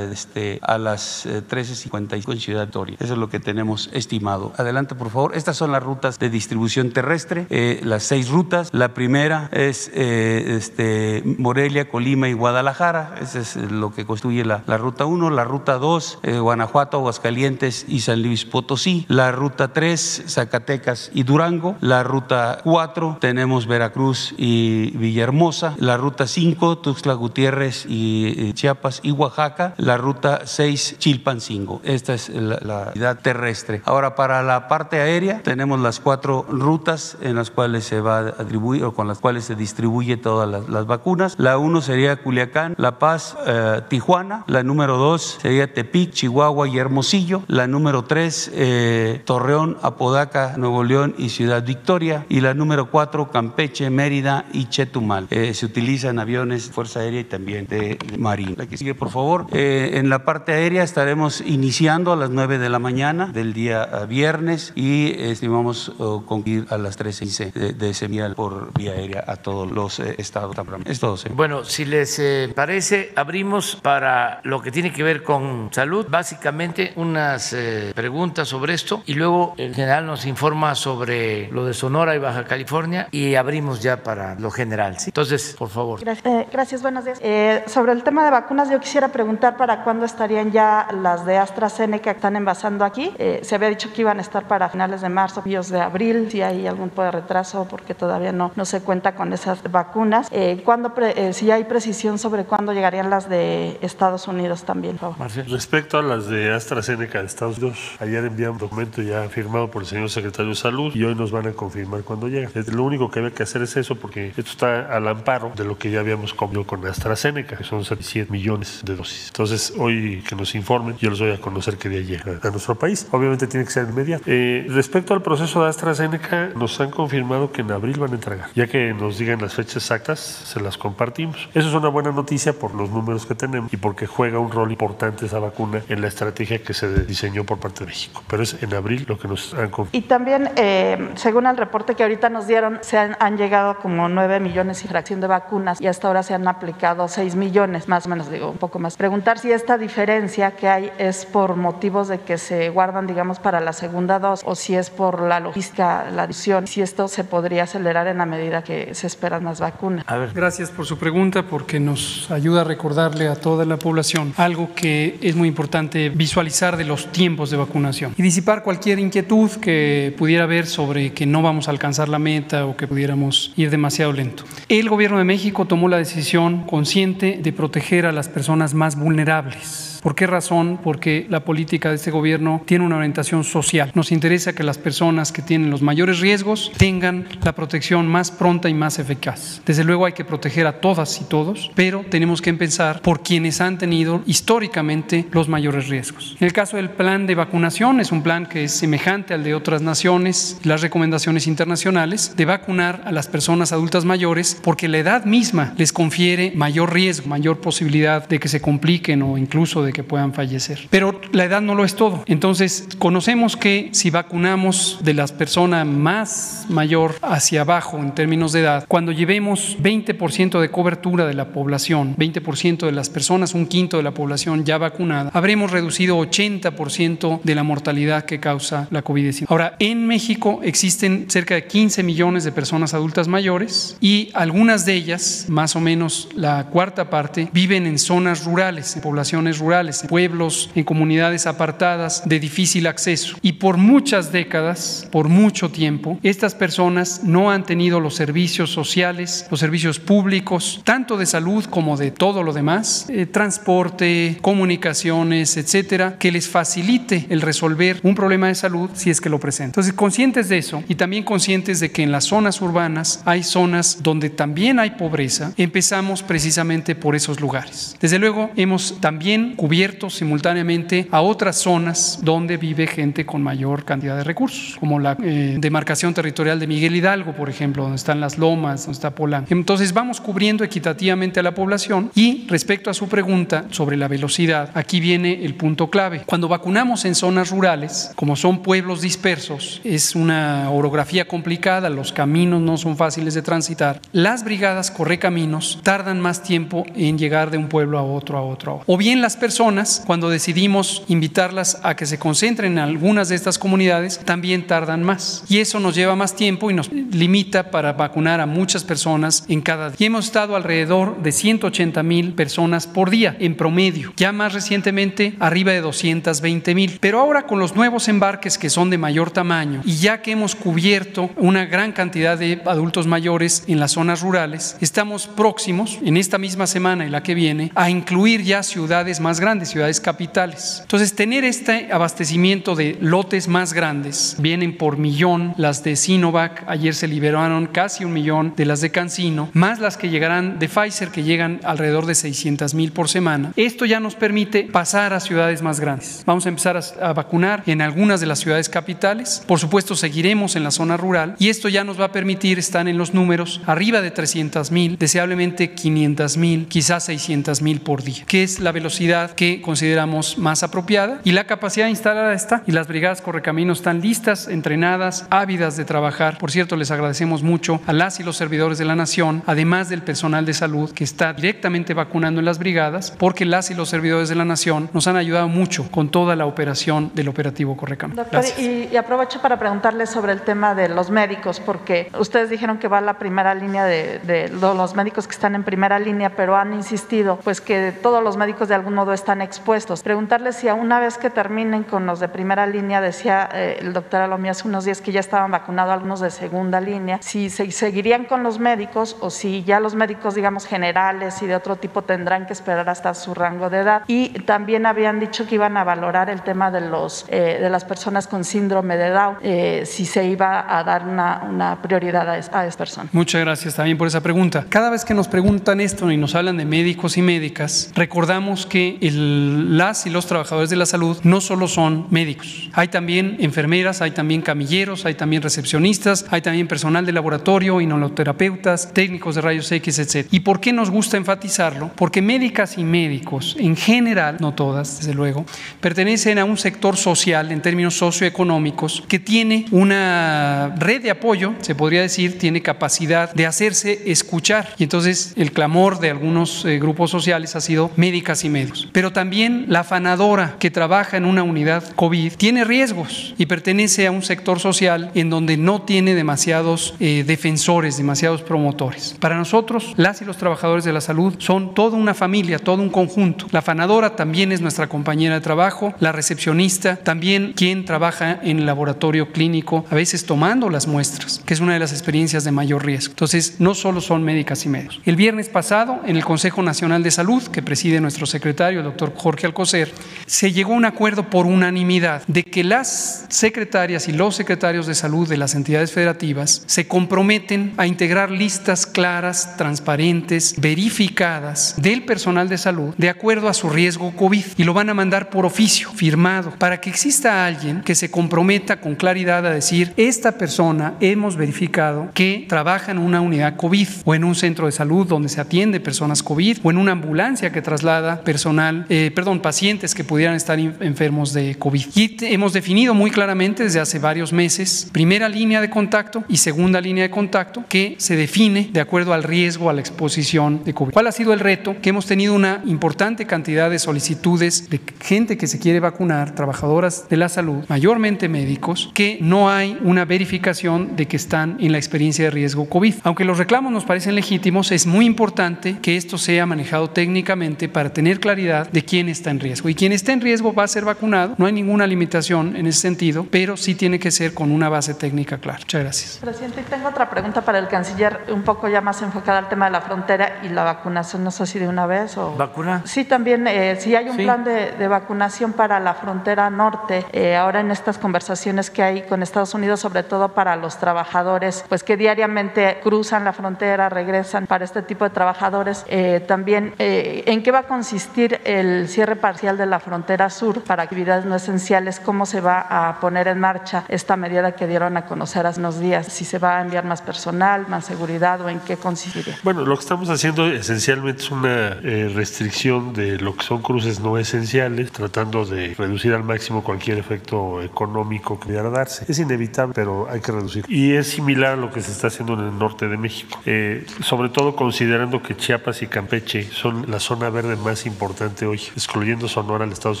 este, a las eh, 13.55 en Ciudad Victoria. Eso es lo que tenemos estimado. Adelante, por favor. Estas son las rutas de distribución terrestre, eh, las seis rutas. La primera es eh, este, Morelia, Colima y Guadalajara. Ese es lo que constituye la, la ruta 1. La ruta 2, eh, Guanajuato, Aguascalientes y San Luis Potosí. La ruta 3, Zacatecas y Durango. La ruta 4, tenemos Veracruz y Villahermosa. La ruta 5, Tuxtla Gutiérrez y Chiapas y Oaxaca. La ruta 6, Chilpancingo. Esta es la la, la terrestre. Ahora, para la parte aérea, tenemos las cuatro rutas en las cuales se va a atribuir o con las cuales se distribuye todas las, vacunas. La uno sería Culiacán, La Paz, eh, Tijuana. La número dos sería Tepic, Chihuahua y Hermosillo. La número tres, eh, Torreón, Apodaca, Nuevo León y Ciudad Victoria. Y la número cuatro, Campeche, Mérida y Chetumal. Eh, se utilizan aviones Fuerza Aérea y también de, de Marina. La que sigue, por favor. Eh, en la parte aérea estaremos iniciando a las 9 de la mañana del día eh, viernes y estimamos oh, concluir a las 13 de, de semial por vía aérea a todos los eh, estados. Es todo, señor. Bueno, si les eh, parece, abrimos para lo que tiene que ver con salud, básicamente unas eh, preguntas sobre esto y luego el general nos informa sobre lo de Sonora y Baja California y abrimos ya para lo general. ¿sí? Entonces, por favor. Gracias, eh, gracias, buenos días. Eh, sobre el tema de vacunas, yo quisiera preguntar para cuándo estarían ya las de AstraZeneca están envasando aquí. Eh, se había dicho que iban a estar para finales de marzo, principios de abril, si hay algún tipo de retraso porque todavía no, no se cuenta con esas vacunas. Eh, ¿cuándo pre- eh, si hay precisión sobre cuándo llegarían las de Estados Unidos también, por favor? Respecto a las de AstraZeneca de Estados Unidos, ayer enviaron un documento ya firmado por el señor secretario de Salud y hoy nos van a confirmar cuando llegan. Eh, Lo único que había que hacer es eso porque esto está al amparo de lo que ya habíamos comido con AstraZeneca, que son 7 millones de dosis. Entonces, hoy que nos informen, yo les voy a conocer qué día llega a nuestro país. Obviamente tiene que ser inmediato. Eh, respecto al proceso de AstraZeneca, nos han confirmado que en abril van a entregar. Ya que nos digan las fechas exactas, se las compartimos. Eso es una buena noticia por los números que tenemos y porque juega un rol importante esa vacuna en la estrategia que se diseñó por parte de México. Pero es en abril lo que nos han confirmado. Y también, eh, según el reporte que ahorita nos dieron, se han, han llegado como 9 millones y fracción de vacunas y hasta ahora se han aplicado 6 millones, más o menos, digo, un poco más. Preguntar si esta diferencia que hay es por motivos de que se guardan, digamos, para la segunda dosis o si es por la logística, la adición, si esto se podría acelerar en la medida que se esperan más vacunas. A ver. Gracias por su pregunta porque nos ayuda a recordarle a toda la población algo que es muy importante visualizar de los tiempos de vacunación y disipar cualquier inquietud que pudiera haber sobre que no vamos a alcanzar la meta o que pudiéramos ir demasiado lento. El gobierno de México tomó la decisión consciente de proteger a las personas más vulnerables. ¿Por qué razón? Porque la política de este gobierno tiene una orientación social. Nos interesa que las personas que tienen los mayores riesgos tengan la protección más pronta y más eficaz. Desde luego hay que proteger a todas y todos, pero tenemos que empezar por quienes han tenido históricamente los mayores riesgos. En el caso del plan de vacunación, es un plan que es semejante al de otras naciones, las recomendaciones internacionales, de vacunar a las personas adultas mayores porque la edad misma les confiere mayor riesgo, mayor posibilidad de que se compliquen o incluso de que puedan fallecer. Pero la edad no lo es todo. Entonces, conocemos que si vacunamos de las personas más mayor hacia abajo en términos de edad, cuando llevemos 20% de cobertura de la población, 20% de las personas, un quinto de la población ya vacunada, habremos reducido 80% de la mortalidad que causa la COVID-19. Ahora, en México existen cerca de 15 millones de personas adultas mayores y algunas de ellas, más o menos la cuarta parte, viven en zonas rurales, en poblaciones rurales, en pueblos, en comunidades apartadas de difícil acceso. Y por muchas décadas, por mucho tiempo, estas personas no han tenido los servicios sociales, los servicios públicos, tanto de salud como de todo lo demás, eh, transporte, comunicaciones, etcétera, que les facilite el resolver un problema de salud si es que lo presenta. Entonces, conscientes de eso y también conscientes de que en las zonas urbanas hay zonas donde también hay pobreza, empezamos precisamente por esos lugares. Desde luego, hemos también cubierto simultáneamente a otras zonas donde vive gente con mayor cantidad de recursos, como la eh, demarcación territorial de Miguel Hidalgo, por ejemplo, donde están las lomas, donde está Polanco. Entonces, vamos cubriendo equitativamente a la población y respecto a su pregunta sobre la velocidad, aquí viene el punto clave. Cuando vacunamos en zonas rurales, como son pueblos dispersos, es una orografía complicada, los caminos no son fáciles de transitar, las brigadas correcaminos tardan más tiempo en llegar de un pueblo a otro, a otro, a otro. O bien las personas, cuando decidimos invitarlas a que se concentren en algunas de estas comunidades, también tardan más. Y eso nos lleva más tiempo y nos limita para vacunar a muchas personas en cada día. Y hemos estado alrededor de 180 mil personas por día en promedio. Ya más recientemente arriba de 220 mil. Pero ahora con los nuevos embarques que son de mayor tamaño y ya que hemos cubierto una gran cantidad de adultos mayores en las zonas rurales, estamos próximos en esta misma semana y la que viene a incluir ya ciudades más grandes grandes, ciudades capitales. Entonces, tener este abastecimiento de lotes más grandes, vienen por millón las de Sinovac, ayer se liberaron casi un millón de las de Cancino, más las que llegarán de Pfizer, que llegan alrededor de 600 mil por semana. Esto ya nos permite pasar a ciudades más grandes. Vamos a empezar a, a vacunar en algunas de las ciudades capitales. Por supuesto, seguiremos en la zona rural y esto ya nos va a permitir estar en los números arriba de 300 mil, deseablemente 500 mil, quizás 600 mil por día, que es la velocidad que consideramos más apropiada y la capacidad instalada está y las brigadas correcaminos están listas, entrenadas, ávidas de trabajar. Por cierto, les agradecemos mucho a las y los servidores de la nación, además del personal de salud que está directamente vacunando en las brigadas, porque las y los servidores de la nación nos han ayudado mucho con toda la operación del operativo Correcamino. Doctor, y, y, aprovecho para preguntarle sobre el tema de los médicos, porque ustedes dijeron que va a la primera línea de, de los médicos que están en primera línea, pero han insistido pues que todos los médicos de algún modo están expuestos. Preguntarle si una vez que terminen con los de primera línea, decía eh, el doctor Alomía hace unos días que ya estaban vacunados algunos de segunda línea, si se seguirían con los médicos o si ya los médicos, digamos, generales y de otro tipo tendrán que esperar hasta su rango de edad. Y también habían dicho que iban a valorar el tema de, los, eh, de las personas con síndrome de Down, eh, si se iba a dar una, una prioridad a, a esas personas. Muchas gracias también por esa pregunta. Cada vez que nos preguntan esto y nos hablan de médicos y médicas, recordamos que el, las y los trabajadores de la salud no solo son médicos, hay también enfermeras, hay también camilleros, hay también recepcionistas, hay también personal de laboratorio, inmunoterapeutas, técnicos de rayos X, etc. ¿Y por qué nos gusta enfatizarlo? Porque médicas y médicos, en general, no todas, desde luego, pertenecen a un sector social en términos socioeconómicos que tiene una red de apoyo, se podría decir, tiene capacidad de hacerse escuchar. Y entonces el clamor de algunos eh, grupos sociales ha sido médicas y médicos. Pero también la afanadora que trabaja en una unidad COVID tiene riesgos y pertenece a un sector social en donde no tiene demasiados eh, defensores, demasiados promotores. Para nosotros, las y los trabajadores de la salud son toda una familia, todo un conjunto. La afanadora también es nuestra compañera de trabajo, la recepcionista, también quien trabaja en el laboratorio clínico, a veces tomando las muestras, que es una de las experiencias de mayor riesgo. Entonces, no solo son médicas y médicos. El viernes pasado, en el Consejo Nacional de Salud, que preside nuestro secretario, doctor Jorge Alcocer, se llegó a un acuerdo por unanimidad de que las secretarias y los secretarios de salud de las entidades federativas se comprometen a integrar listas claras, transparentes, verificadas del personal de salud de acuerdo a su riesgo COVID y lo van a mandar por oficio, firmado, para que exista alguien que se comprometa con claridad a decir, esta persona hemos verificado que trabaja en una unidad COVID o en un centro de salud donde se atiende personas COVID o en una ambulancia que traslada personal, eh, perdón, pacientes que pudieran estar enfermos de COVID. Y hemos definido muy claramente desde hace varios meses primera línea de contacto y segunda línea de contacto que se define de acuerdo al riesgo a la exposición de COVID. ¿Cuál ha sido el reto? Que hemos tenido una importante cantidad de solicitudes de gente que se quiere vacunar, trabajadoras de la salud, mayormente médicos, que no hay una verificación de que están en la experiencia de riesgo COVID. Aunque los reclamos nos parecen legítimos, es muy importante que esto sea manejado técnicamente para tener claridad de quién está en riesgo. Y quien está en riesgo va a ser vacunado, no hay ninguna limitación en ese sentido, pero sí tiene que ser con una base técnica clara. Muchas gracias. Presidente, tengo otra pregunta para el canciller, un poco ya más enfocada al tema de la frontera y la vacunación, no sé si de una vez o... ¿Vacuna? Sí, también, eh, si hay un Sí. plan de, de vacunación para la frontera norte, eh, ahora en estas conversaciones que hay con Estados Unidos, sobre todo para los trabajadores, pues que diariamente cruzan la frontera, regresan para este tipo de trabajadores, eh, también, eh, ¿en qué va a consistir el cierre parcial de la frontera sur para actividades no esenciales? ¿Cómo se va a poner en marcha esta medida que dieron a conocer hace unos días? Si se va a enviar más personal, más seguridad o en qué consistiría. Bueno, lo que estamos haciendo esencialmente es una eh, restricción de lo que son cruces no esenciales, tratando de reducir al máximo cualquier efecto económico que pudiera darse. Es inevitable, pero hay que reducir. Y es similar a lo que se está haciendo en el norte de México, Eh, sobre todo considerando que Chiapas y Campeche son la zona verde más importante hoy, excluyendo Sonora, el estado de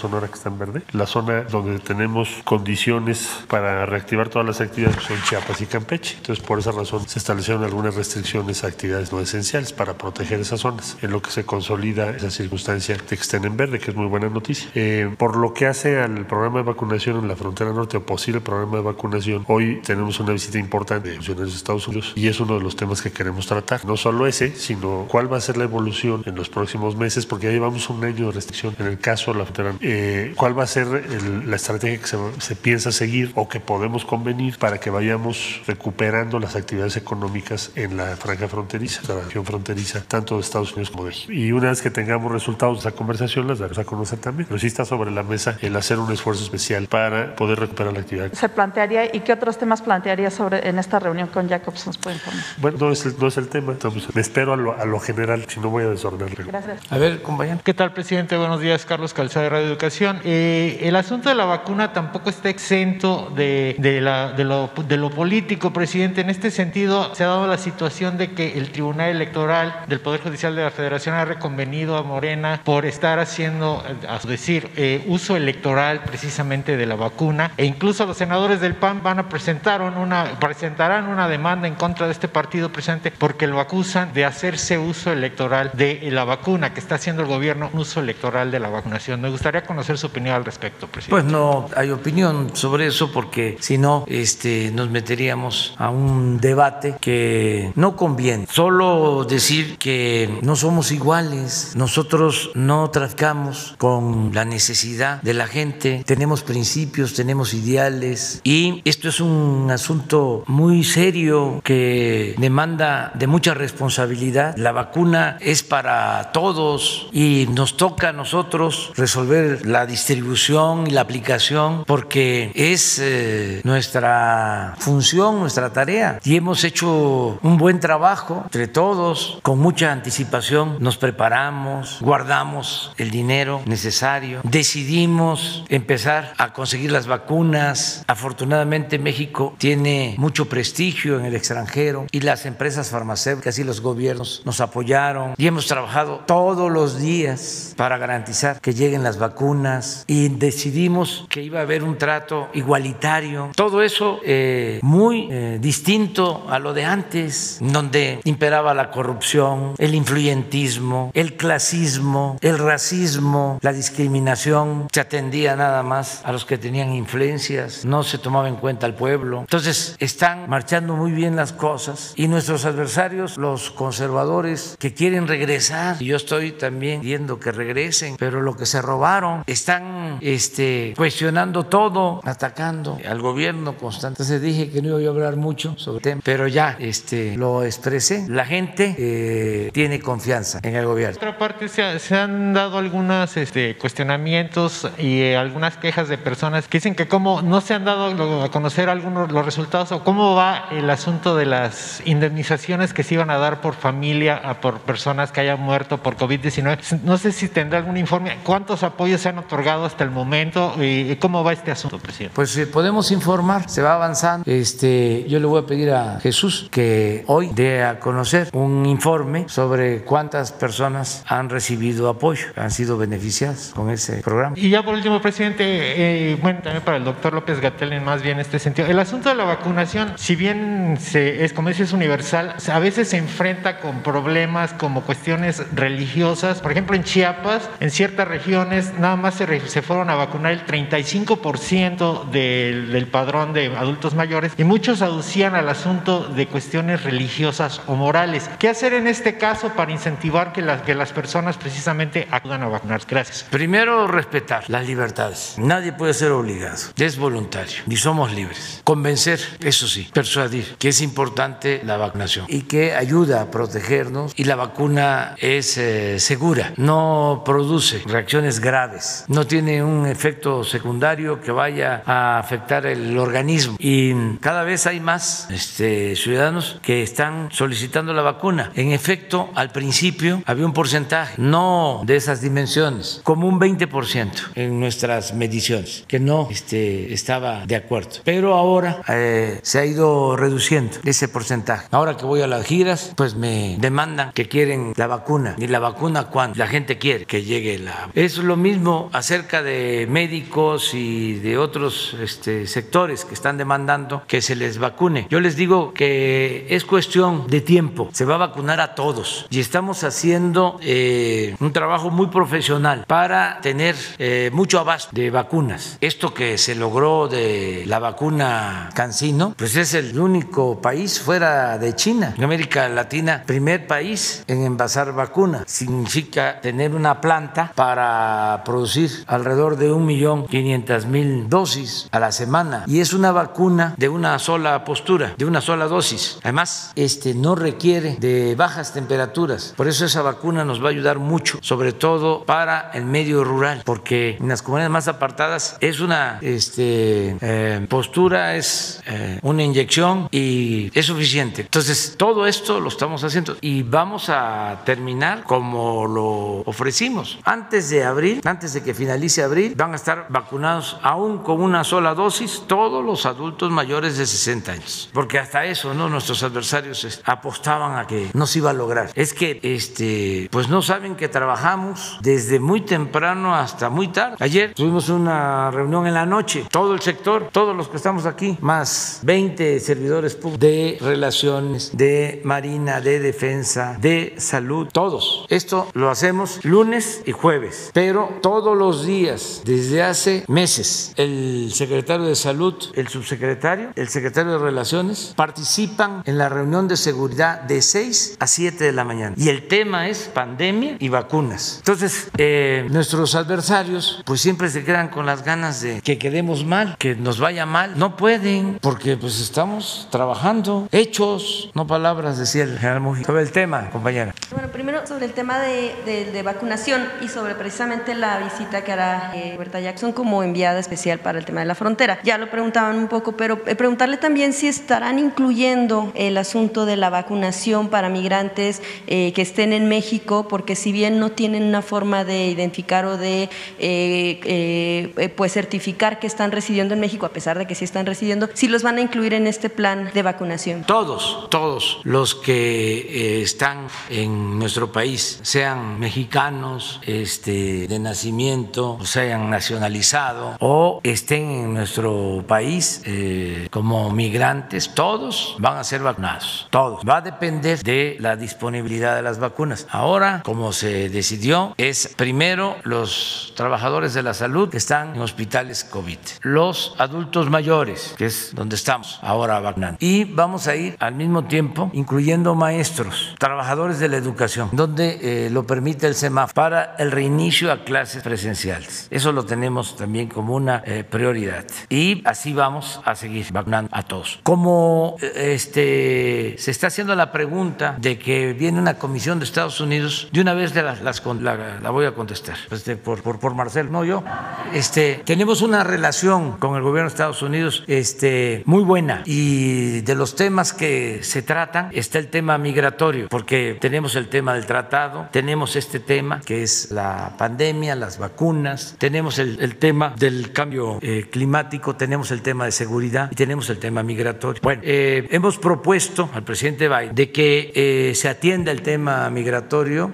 Sonora que está en verde, la zona donde tenemos condiciones para reactivar todas las actividades son Chiapas y Campeche. Entonces, por esa razón se establecieron algunas restricciones a actividades no esenciales para proteger esas zonas, en lo que se consolida esa circunstancia de que estén en verde, que es muy buena noticia. Eh, por lo que hace al programa de vacunación en la frontera norte o posible programa de vacunación, hoy tenemos una visita importante de funcionarios de Estados Unidos y es uno de los temas que queremos tratar. No solo ese, sino cuál va a ser la evolución en los próximos meses, porque ya llevamos un año restricción en el caso de la frontera. Eh, ¿Cuál va a ser el- la estrategia que se, se piensa seguir o que podemos convenir para que vayamos recuperando las actividades económicas en la franja fronteriza, la región fronteriza, tanto de Estados Unidos como de México? Y una vez que tengamos resultados de esa conversación, las daremos a conocer también. Pero sí está sobre la mesa el hacer un esfuerzo especial para poder recuperar la actividad. Se plantearía y qué otros temas plantearía sobre en esta reunión con Jacobs nos puede informar. Bueno, no es el, no es el tema, entonces me espero a lo, a lo general, si no voy a desordenarle. Gracias. A ver, compañero. ¿Qué tal, presidente? Buenos días, Carlos Calzada de Radio Educación. Eh, el asunto de la vacuna tampoco está exento de, la- de lo, político, presidente. En este sentido, se ha dado la situación de que el Tribunal Electoral del Poder Judicial de la Federación ha reconvenido a Morena por estar haciendo, eh, a decir, eh, uso electoral precisamente de la vacuna. E incluso los senadores del PAN van a presentar una, presentarán una demanda en contra de este partido, presidente, porque lo acusan de hacerse uso electoral de la vacuna, que está haciendo el gobierno un uso electoral de la vacunación. Me gustaría conocer su opinión al respecto, presidente. Pues no hay opinión sobre eso porque si no este, nos meteríamos a un debate que no conviene. Solo decir que no somos iguales, nosotros no traficamos con la necesidad de la gente, tenemos principios, tenemos ideales y esto es un asunto muy serio que demanda de mucha responsabilidad. La vacuna es para todos y nos toca a nosotros resolver la distribución y la aplicación porque es eh, nuestra función, nuestra tarea y hemos hecho un buen trabajo entre todos con mucha anticipación. Nos preparamos, guardamos el dinero necesario, decidimos empezar a conseguir las vacunas. Afortunadamente México tiene mucho prestigio en el extranjero y las empresas farmacéuticas y los gobiernos nos apoyaron y hemos trabajado todos los días para garantizar que lleguen las vacunas y decidimos que iba a haber un trato igualitario. Todo eso eh, muy eh, distinto a lo de antes, donde imperaba la corrupción, el influyentismo, el clasismo, el racismo, la discriminación. Se atendía nada más a los que tenían influencias, no se tomaba en cuenta al pueblo. Entonces están marchando muy bien las cosas y nuestros adversarios, los conservadores que quieren regresar, y yo estoy también viendo que regresen, pero lo que se robaron, están este, cuestionando todo, atacando al gobierno constante. Entonces dije que no iba a hablar mucho sobre el tema, pero ya este, lo expresé. La gente eh, tiene confianza en el gobierno. Por otra parte, se, ha- se han dado algunos este, cuestionamientos y eh, algunas quejas de personas que dicen que cómo no se han dado a conocer algunos los resultados o cómo va el asunto de las indemnizaciones que se iban a dar por familia a por personas que hayan muerto por COVID-19. No sé si tendrá algún informe. ¿Cuántos apoyos se han otorgado hasta el momento y cómo va este asunto, presidente? Pues eh, podemos informar, se va avanzando. Este, yo le voy a pedir a Jesús que hoy dé a conocer un informe sobre cuántas personas han recibido apoyo, han sido beneficiadas con ese programa. Y ya por último, presidente, eh, bueno, también para el doctor López Gatel en más bien este sentido. El asunto de la vacunación, si bien se, es como dices universal, a veces se enfrenta con problemas como cuestiones religiosas. Por ejemplo, en Chiapas, en ciertas regiones, nada más se, se fueron a vacunar el 35% del, del padrón de adultos mayores y muchos aducían al asunto de cuestiones religiosas o morales. ¿Qué hacer en este caso para incentivar que las, que las personas precisamente acudan a vacunarse? Gracias. Primero, respetar las libertades. Nadie puede ser obligado. Es voluntario y somos libres. Convencer, eso sí, persuadir que es importante la vacunación y que ayuda a protegernos y la vacuna es eh, segura, no produce reacciones graves, no tiene un efecto secundario que vaya a afectar el organismo y cada vez hay más este, ciudadanos que están solicitando la vacuna. En efecto, al principio había un porcentaje, no de esas dimensiones, como un 20% en nuestras mediciones, que no este, estaba de acuerdo. Pero ahora eh, se ha ido reduciendo ese porcentaje. Ahora que voy a las giras, pues me demandan que quieren la vacuna. ¿Y la vacuna cuando La gente quiere que llegue la... Es lo mismo acerca de médicos y de otros este, sectores que están demandando que se les vacune. Yo les digo que es cuestión de tiempo. Se va a vacunar a todos. Y estamos haciendo eh, un trabajo muy profesional para tener eh, mucho abasto de vacunas. Esto que se logró de la vacuna Cancino, pues es el único país fuera de China, en América Latina, primer país en envasar vacuna. Significa tener una planta para producir alrededor de un millón quinientas mil dosis a la semana y es una vacuna de una sola postura, de una sola dosis. Además, este no requiere de bajas temperaturas. Por eso esa vacuna nos va a ayudar mucho, sobre todo para el medio rural, porque en las comunidades más apartadas es una este, eh, postura, es eh, una inyección y es suficiente. Entonces, todo esto lo estamos haciendo y vamos a terminar como lo Antes de abril, antes de que finalice abril, van a estar vacunados aún con una sola dosis todos los adultos mayores de 60 años. Porque hasta eso, ¿no? Nuestros adversarios apostaban a que no se iba a lograr. Es que, este, pues no saben que trabajamos desde muy temprano hasta muy tarde. Ayer tuvimos una reunión en la noche, todo el sector, todos los que estamos aquí, más 20 servidores públicos de relaciones, de marina, de defensa, de salud, todos. Esto lo hacemos lunes y jueves, pero todos los días, desde hace meses, el secretario de salud, el subsecretario, el secretario de relaciones participan en la reunión de seguridad de 6 a 7 de la mañana. Y el tema es pandemia y vacunas. Entonces, eh, nuestros adversarios pues siempre se quedan con las ganas de que quedemos mal, que nos vaya mal. No pueden porque pues estamos trabajando, hechos, no palabras, decía el general Mujica. Sobre el tema, compañera. Bueno, primero sobre el tema de, de, vacunación y sobre precisamente la visita que hará eh, Roberta Jackson como enviada especial para el tema de la frontera. Ya lo preguntaban un poco, pero eh, preguntarle también si estarán incluyendo el asunto de la vacunación para migrantes eh, que estén en México, porque si bien no tienen una forma de identificar o de pues certificar que están residiendo en México, a pesar de que sí están residiendo, si los van a incluir en este plan de vacunación. Todos, todos los que están en nuestro país, sean mexicanos este, de nacimiento, o sean nacionalizados o estén en nuestro país eh, como migrantes, todos van a ser vacunados, todos. Va a depender de la disponibilidad de las vacunas. Ahora, como se decidió, es primero los trabajadores de la salud que están en hospitales COVID, los adultos mayores, que es donde estamos ahora vacunando, y vamos a ir al mismo tiempo incluyendo maestros, trabajadores de la educación, donde eh, lo permite el SEMAF para el reinicio a clases presenciales. Eso lo tenemos también como una eh, prioridad. Y así vamos a seguir vacunando a todos. Como eh, este, se está haciendo la pregunta de que viene una comisión de Estados Unidos, de una vez las, la, voy a contestar este, por, por, por Marcel, no yo. Este, tenemos una relación con el gobierno de Estados Unidos este, muy buena y de los temas que se tratan está el tema migratorio, porque tenemos el tema del tratado, tenemos este tema que es la pandemia, las vacunas, tenemos el, tema del cambio eh, climático, tenemos el tema de seguridad y tenemos el tema migratorio. Bueno, eh, hemos propuesto al presidente Biden de que eh, se atienda el tema migratorio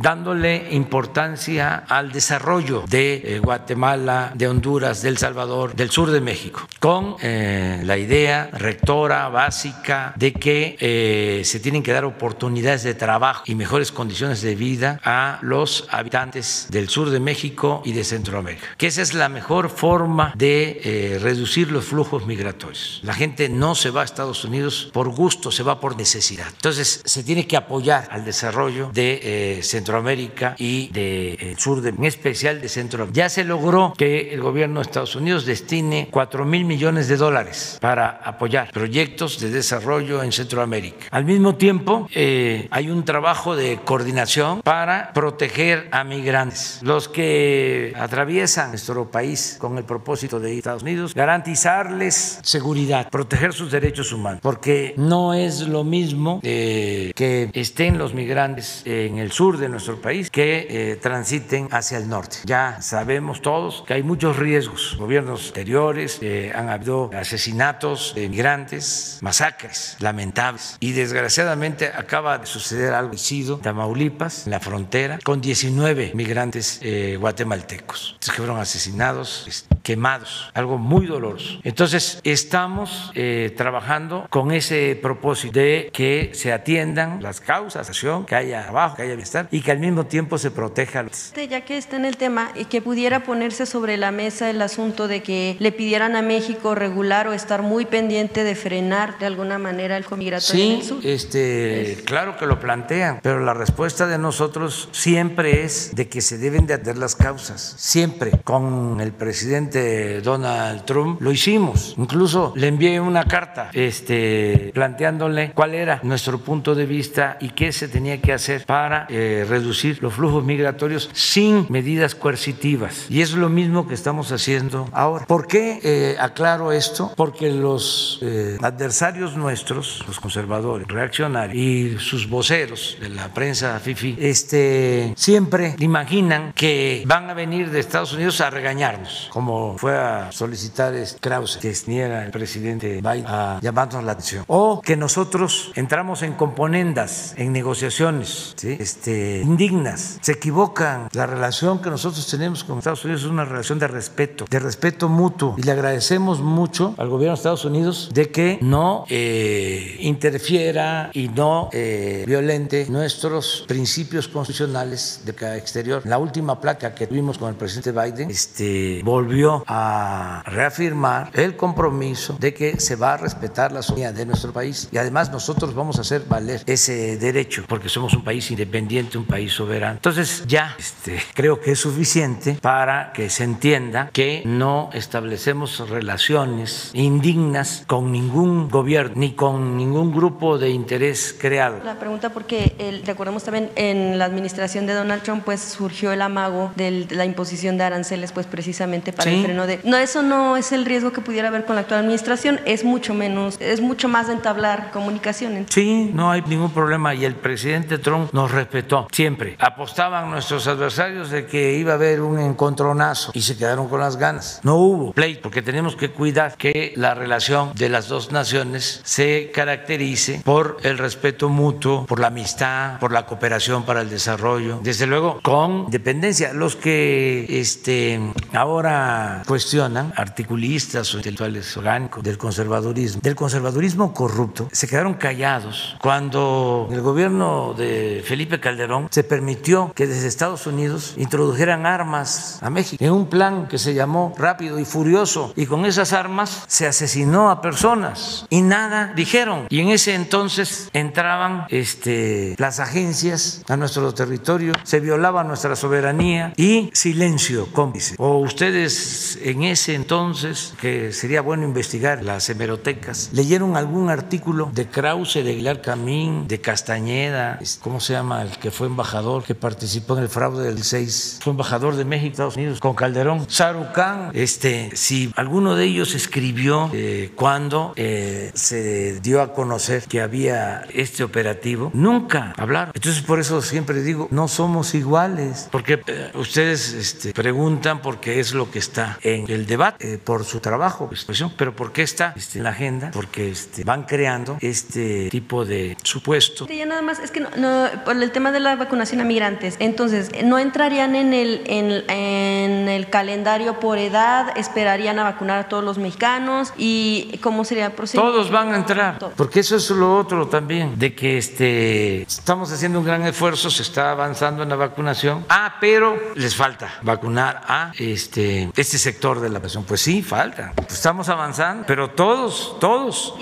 dándole importancia al desarrollo de Guatemala, de Honduras, de El Salvador, del sur de México, con la idea rectora básica de que se tienen que dar oportunidades de trabajo y mejores condiciones de vida a los habitantes del sur de México y de Centroamérica, que esa es la mejor forma de eh, reducir los flujos migratorios. La gente no se va a Estados Unidos por gusto, se va por necesidad. Entonces se tiene que apoyar al desarrollo de eh, Centroamérica y del de, eh, sur, de, en especial de Centroamérica. Ya se logró que el gobierno de Estados Unidos destine 4 mil millones de dólares para apoyar proyectos de desarrollo en Centroamérica. Al mismo tiempo, hay un trabajo de coordinación para proteger a migrantes, los que atraviesan nuestro país con el propósito de ir a Estados Unidos, garantizarles seguridad, proteger sus derechos humanos, porque no es lo mismo eh, que estén los migrantes en el sur de nuestro país que eh, transiten hacia el norte. Ya sabemos todos que hay muchos riesgos. Gobiernos anteriores eh, han habido asesinatos de migrantes, masacres lamentables y desgraciadamente acaba de suceder algo en Tamaulipas, en la frontera, con 19 migrantes guatemaltecos que fueron asesinados quemados, algo muy doloroso. Entonces, estamos eh, trabajando con ese propósito de que se atiendan las causas, que haya trabajo, que haya bienestar y que al mismo tiempo se proteja. Este, ya que está en el tema, y que pudiera ponerse sobre la mesa el asunto de que le pidieran a México regular o estar muy pendiente de frenar de alguna manera el migratorio sí, Este, claro que lo plantean, pero la respuesta de nosotros siempre es de que se deben de atender las causas. Siempre. Con el presidente Donald Trump lo hicimos. Incluso le envié una carta este, planteándole cuál era nuestro punto de vista y qué se tenía que hacer para eh, reducir los flujos migratorios sin medidas coercitivas. Y es lo mismo que estamos haciendo ahora. ¿Por qué eh, aclaro esto? Porque los eh, adversarios nuestros, los conservadores, reaccionarios y sus voceros de la prensa FIFI, este, siempre imaginan que van a venir de Estados Unidos a regañarnos, como fue a solicitar Krause, que era el presidente Biden, a llamarnos la atención. O que nosotros entramos en componendas, en negociaciones este, indignas. Se equivocan. La relación que nosotros tenemos con Estados Unidos es una relación de respeto, de respeto mutuo. Y le agradecemos mucho al gobierno de Estados Unidos de que no eh, interfiera y no eh, violente nuestros principios constitucionales de cada exterior. La última placa que tuvimos con el presidente Biden este, volvió a reafirmar el compromiso de que se va a respetar la soberanía de nuestro país y además nosotros vamos a hacer valer ese derecho porque somos un país independiente, un país soberano. Entonces ya este, creo que es suficiente para que se entienda que no establecemos relaciones indignas con ningún gobierno ni con ningún grupo de interés creado. La pregunta porque el, recordemos también en la administración de Donald Trump pues surgió el amago de la imposición de aranceles pues precisamente para el freno de no eso no es el riesgo que pudiera haber con la actual administración es mucho menos es mucho más de entablar comunicaciones. Sí, no hay ningún problema y el presidente Trump nos respetó siempre. Apostaban nuestros adversarios de que iba a haber un encontronazo y se quedaron con las ganas. No hubo play porque tenemos que cuidar que la relación de las dos naciones se caracterice por el respeto mutuo, por la amistad, por la cooperación para el desarrollo, desde luego con dependencia. Los que este, ahora cuestionan, articulistas o intelectuales orgánicos del conservadurismo, del conservadurismo corrupto, se quedaron callados cuando el gobierno de Felipe Calderón se permitió que desde Estados Unidos introdujeran armas a México en un plan que se llamó Rápido y Furioso. Y con esas armas se asesinó a personas y nada dijeron. Y en ese entonces entraban este, las agencias a nuestro territorio, se violaba nuestra soberanía y silencio cómplice. O ustedes en ese entonces, que sería bueno investigar las hemerotecas, leyeron algún artículo de Krause, de Aguilar Camín, de Castañeda, ¿cómo se llama? El que fue embajador, que participó en el fraude del 6, fue embajador de México, Estados Unidos, con Calderón. Sarucán, este, si alguno de ellos escribió eh, cuando eh, se dio a conocer que había este operativo, nunca hablaron. Entonces por eso siempre digo, no somos iguales, porque eh, ustedes este, preguntan por qué es lo que está en el debate, por su trabajo, expresión, pero por qué está este, en la agenda, porque este, van creando este tipo de supuesto. Ya nada más, es que no, por el tema de la vacunación a migrantes, entonces, ¿no entrarían en el, en, en el calendario por edad? ¿Esperarían a vacunar a todos los mexicanos? ¿Y cómo sería el procedimiento? Todos van a entrar, porque eso es lo otro también, de que este, estamos haciendo un gran esfuerzo, se está avanzando en la vacunación. Ah, pero les falta vacunar a este, este sector de la población. Pues sí, falta. estamos avanzando, pero todos, todos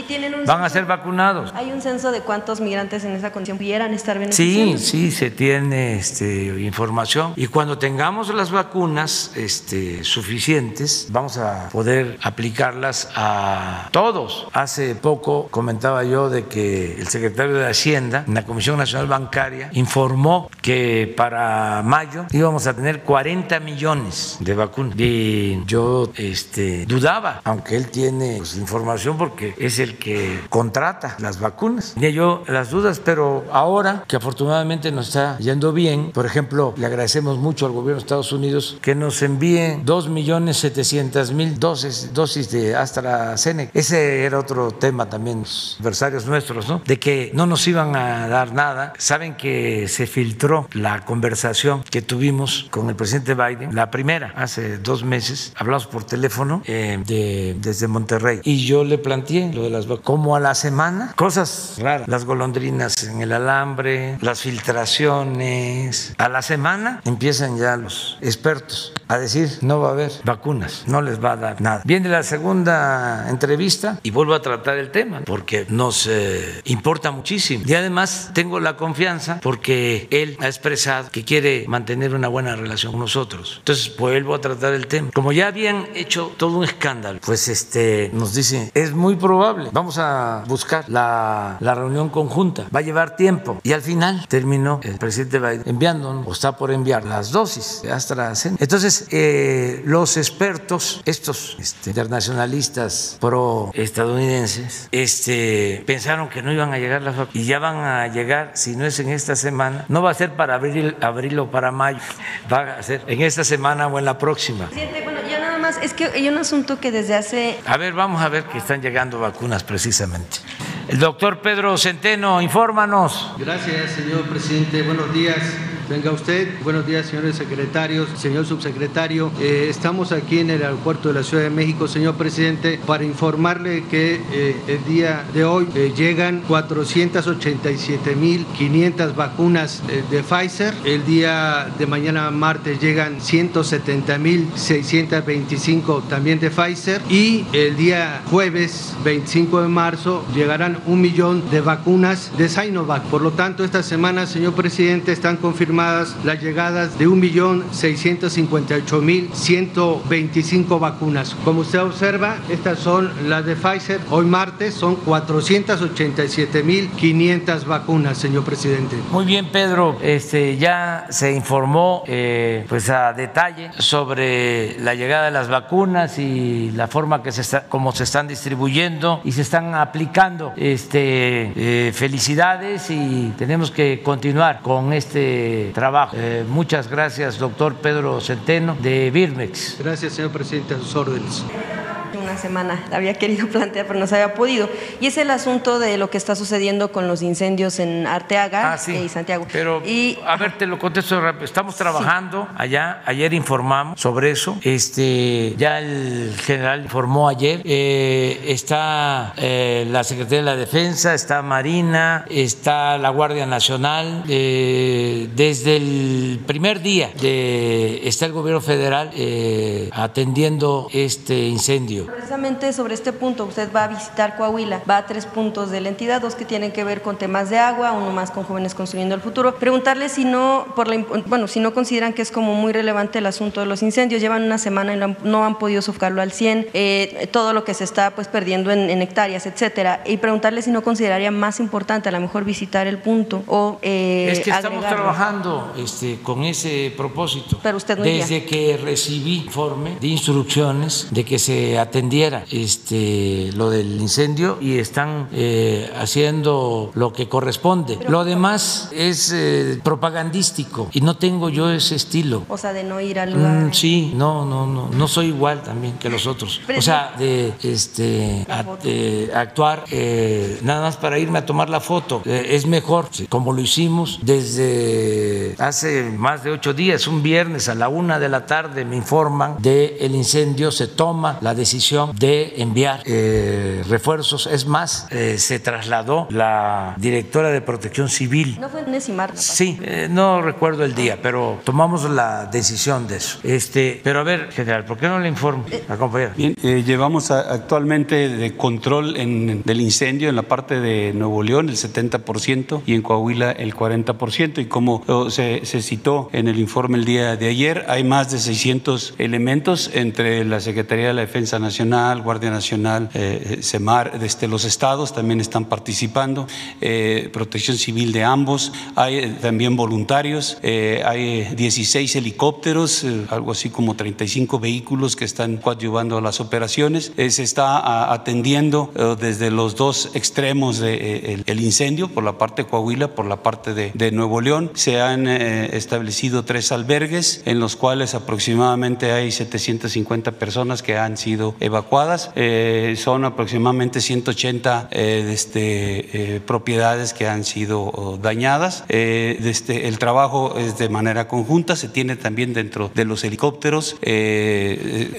van a ser vacunados. ¿Hay un censo de cuántos migrantes en esa condición pudieran estar Sí, sí, se tiene este, información. Y cuando tengamos las vacunas este, suficientes, vamos a poder aplicarlas a todos. Hace poco comentaba yo de que el secretario de Hacienda en la Comisión Nacional Bancaria informó que para mayo íbamos a tener 40 millones de vacunas. Y yo este, dudaba, aunque él tiene pues, información porque es el que contrata las vacunas. Tenía yo las dudas, pero ahora que afortunadamente nos está yendo bien, por ejemplo, le agradecemos mucho al gobierno de Estados Unidos que nos envíe 2.700.000 dosis, dosis de AstraZeneca. Ese era otro tema también, los adversarios nuestros, ¿no? De que no nos iban a dar nada. Saben que se filtró la conversación que tuvimos con el presidente Biden, la primera, hace dos meses hablamos por teléfono eh, de, desde Monterrey y yo le planteé lo de las vacunas. Como a la semana, cosas raras, las golondrinas en el alambre, las filtraciones. A la semana empiezan ya los expertos a decir no va a haber vacunas, no les va a dar nada. Viene la segunda entrevista y vuelvo a tratar el tema porque nos eh, importa muchísimo. Y además tengo la confianza porque él ha expresado que quiere mantener una buena relación con nosotros. Entonces vuelvo a tratar el tema. Como ya habían hecho todo un escándalo, pues este nos dice, es muy probable, vamos a buscar la, la reunión conjunta, va a llevar tiempo. Y al final terminó el presidente Biden enviando o está por enviar las dosis de AstraZeneca. Entonces, eh, los expertos, estos este, internacionalistas pro-estadounidenses, este, pensaron que no iban a llegar las vacunas y ya van a llegar, si no es en esta semana, no va a ser para abril, abril o para mayo, va a ser en esta semana o en la próxima. Presidente, bueno, ya nada más, es que hay un asunto que desde hace A ver, vamos a ver que están llegando vacunas precisamente. El doctor Pedro Centeno, infórmanos. Gracias, señor presidente. Buenos días. Venga usted. Buenos días, señores secretarios, señor subsecretario. Eh, estamos aquí en el aeropuerto de la Ciudad de México, señor presidente, para informarle que eh, el día de hoy eh, llegan 487.500 vacunas eh, de Pfizer. El día de mañana martes llegan 170.625 también de Pfizer. Y el día jueves 25 de marzo llegarán un millón de vacunas de Sinovac. Por lo tanto, esta semana, señor presidente, están confirmadas las llegadas de 1.658.125 vacunas. Como usted observa, estas son las de Pfizer. Hoy martes son 487.500 vacunas, señor presidente. Muy bien, Pedro. Este, ya se informó eh, pues a detalle sobre la llegada de las vacunas y la forma que se está, como se están distribuyendo y se están aplicando. Este, eh, felicidades y tenemos que continuar con este trabajo. Eh, muchas gracias, doctor Pedro Centeno de Birmex. Gracias, señor presidente, a sus órdenes. Una semana había querido plantear, pero no se había podido. Y es el asunto de lo que está sucediendo con los incendios en Arteaga Ah, sí. y Santiago. Pero, y a ver, te lo contesto rápido. Estamos trabajando allá. Ayer informamos sobre eso. Este, ya el general informó ayer. Eh, está eh, la Secretaría de la Defensa, está Marina, está la Guardia Nacional. Eh, desde el primer día de, está el gobierno federal atendiendo este incendio. Precisamente sobre este punto, usted va a visitar Coahuila, va a tres puntos de la entidad, dos que tienen que ver con temas de agua, uno más con jóvenes construyendo el futuro. Preguntarle si no, por la, bueno, si no consideran que es como muy relevante el asunto de los incendios, llevan una semana y no han, no han podido sofocarlo al 100, eh, todo lo que se está pues perdiendo en, en hectáreas, etcétera, y preguntarle si no consideraría más importante a lo mejor visitar el punto o eh, Es que estamos agregarlo. trabajando este, con ese propósito. Pero usted no iría. Desde que recibí informe de instrucciones de que se atendiera este, lo del incendio y están eh, haciendo lo que corresponde. Lo demás es eh, propagandístico y no tengo yo ese estilo. O sea, de no ir al lugar. Mm, sí, no, no, no, no soy igual también que los otros. Pero O sea, de este a- de actuar eh, nada más para irme a tomar la foto es mejor, como lo hicimos desde hace más de ocho días, un viernes a la una de la tarde me informan del el incendio, se toma la decisión de enviar eh, refuerzos. Es más, eh, se trasladó la directora de Protección Civil No fue martes. Sí, eh, no recuerdo el día, pero tomamos la decisión de eso. Este, pero a ver, general, ¿por qué no le informo a compañero? Bien, eh, llevamos a- actualmente de control en- del incendio en la parte de Nuevo León el 70% y en Coahuila el 40%. Y como oh, se, se citó en el informe el día de ayer, hay más de 600 elementos entre la Secretaría de la Defensa Nacional, Guardia Nacional, eh, CEMAR, desde los estados también están participando, eh, Protección Civil de ambos, hay eh, también voluntarios, eh, hay 16 helicópteros, eh, algo así como 35 vehículos que están coadyuvando a las operaciones. Eh, se está a- atendiendo eh, desde los dos extremos del de, eh, el- incendio, por la parte de Coahuila, por la parte de, de Nuevo León. Se han eh, establecido tres albergues en los cuales aproximadamente hay 750 personas que han sido evacuadas Eh, son aproximadamente 180 eh, este, propiedades que han sido dañadas. Desde, el trabajo es de manera conjunta, se tiene también dentro de los helicópteros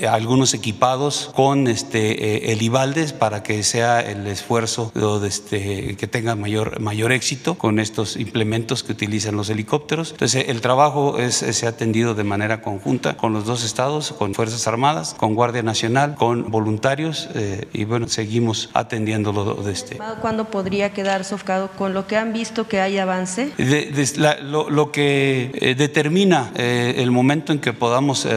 algunos equipados con este, helibaldes para que sea el esfuerzo de este, que tenga mayor, mayor éxito con estos implementos que utilizan los helicópteros. Entonces, el trabajo es, se ha atendido de manera conjunta con los dos estados, con Fuerzas Armadas, con Guardia Nacional, con voluntarios eh, y bueno, seguimos atendiéndolo de este. ¿Cuándo podría quedar sofocado con lo que han visto que hay avance? lo, que eh, determina eh, el momento en que podamos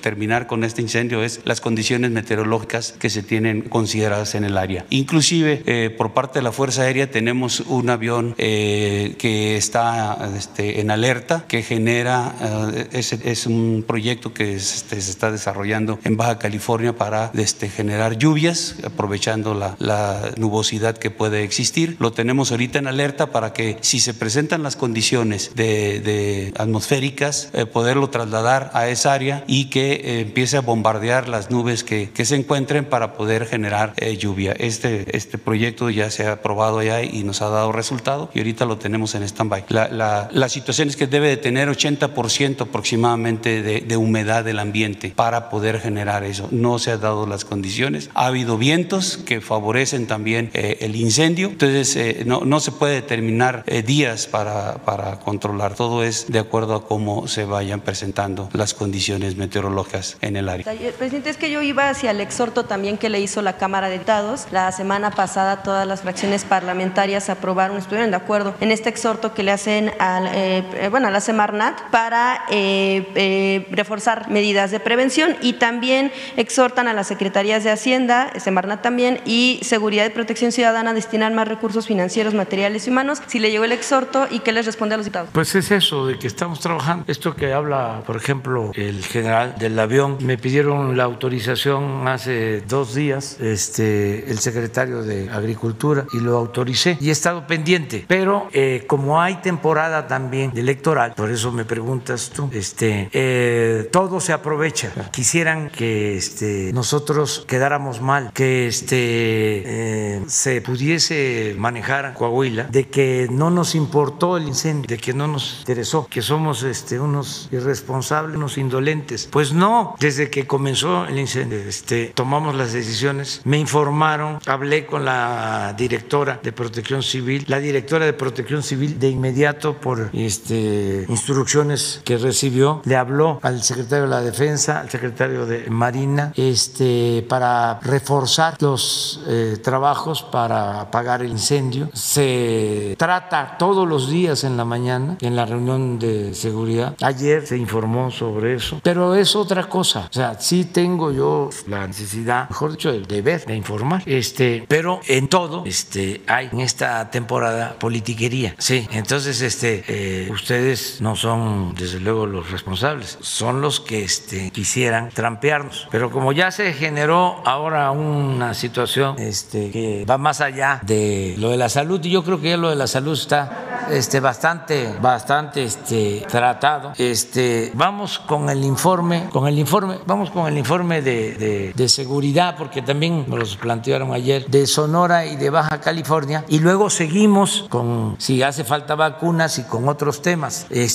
terminar con este incendio es las condiciones meteorológicas que se tienen consideradas en el área. Inclusive por parte de la Fuerza Aérea tenemos un avión que está este, en alerta, que genera, es, es un proyecto que este, se está desarrollando en Baja California para este, generar lluvias, aprovechando la, nubosidad que puede existir. Lo tenemos ahorita en alerta para que si se presentan las condiciones de, atmosféricas, eh, poderlo trasladar a esa área y que eh, empiece a bombardear las nubes que, que se encuentren para poder generar eh, lluvia. Este, este proyecto ya se ha aprobado ya y nos ha dado resultado y ahorita lo tenemos en stand-by. La, la, la, situación es que debe de tener 80% aproximadamente de, de humedad del ambiente para poder generar eso. No se han dado las condiciones. Ha habido vientos que favorecen también eh, el incendio. Entonces, eh, no, no, se puede determinar eh, días para, para controlar. Todo es de acuerdo a cómo se vayan presentando las condiciones meteorológicas en el área. Presidente, es que yo iba hacia el exhorto también que le hizo la Cámara de Diputados. La semana pasada todas las fracciones parlamentarias aprobaron, estuvieron de acuerdo en este exhorto que le hacen al, bueno, a la Semarnat para reforzar medidas de prevención y también exhortan a las secretarías de Hacienda, Semarnat también, y Seguridad y Protección Ciudadana a destinar más recursos financieros, materiales y humanos. Si le llegó el exhorto y qué les responde a los diputados. Pues es eso, de que estamos trabajando. Esto que habla, por ejemplo, el general del avión, me pidieron la autorización hace dos días, este, el secretario de Agricultura, y lo autoricé y he estado pendiente. Pero eh, como hay temporada también electoral, por eso me preguntas tú, este, eh, todo se aprovecha. Quisieran que este, nosotros quedáramos mal, que este, eh, se pudiese manejar Coahuila, de que no nos importó el incendio, de que no nos interesó, que somos este, unos irresponsables, unos indolentes. Pues no, desde que comenzó el incendio, este, tomamos las decisiones, me informaron, hablé con la directora de Protección Civil, la directora de Protección Civil de inmediato por este, instrucciones que recibió, le habló al secretario de la Defensa, al secretario de Marina, este, para reforzar los eh, trabajos para apagar el incendio. Se trata todos los días en la mañana en la reunión de seguridad. Ayer se informó sobre eso, pero es otra cosa. O sea, sí tengo yo la necesidad, mejor dicho, el deber de informar. Este, pero en todo, este, hay en esta temporada politiquería. Sí, entonces, este, eh, ustedes no son desde luego los responsables, son los que este, quisieran trampearnos. Pero como ya se generó ahora una situación este, que va más allá de lo de la salud, y yo creo que ya lo de la salud está este, bastante, bastante este, tratado. Este, vamos con el informe, con el informe, vamos con el informe de, seguridad, porque también nos los plantearon ayer, de Sonora y de Baja California, y luego seguimos con si hace falta vacunas y con otros temas. Eh,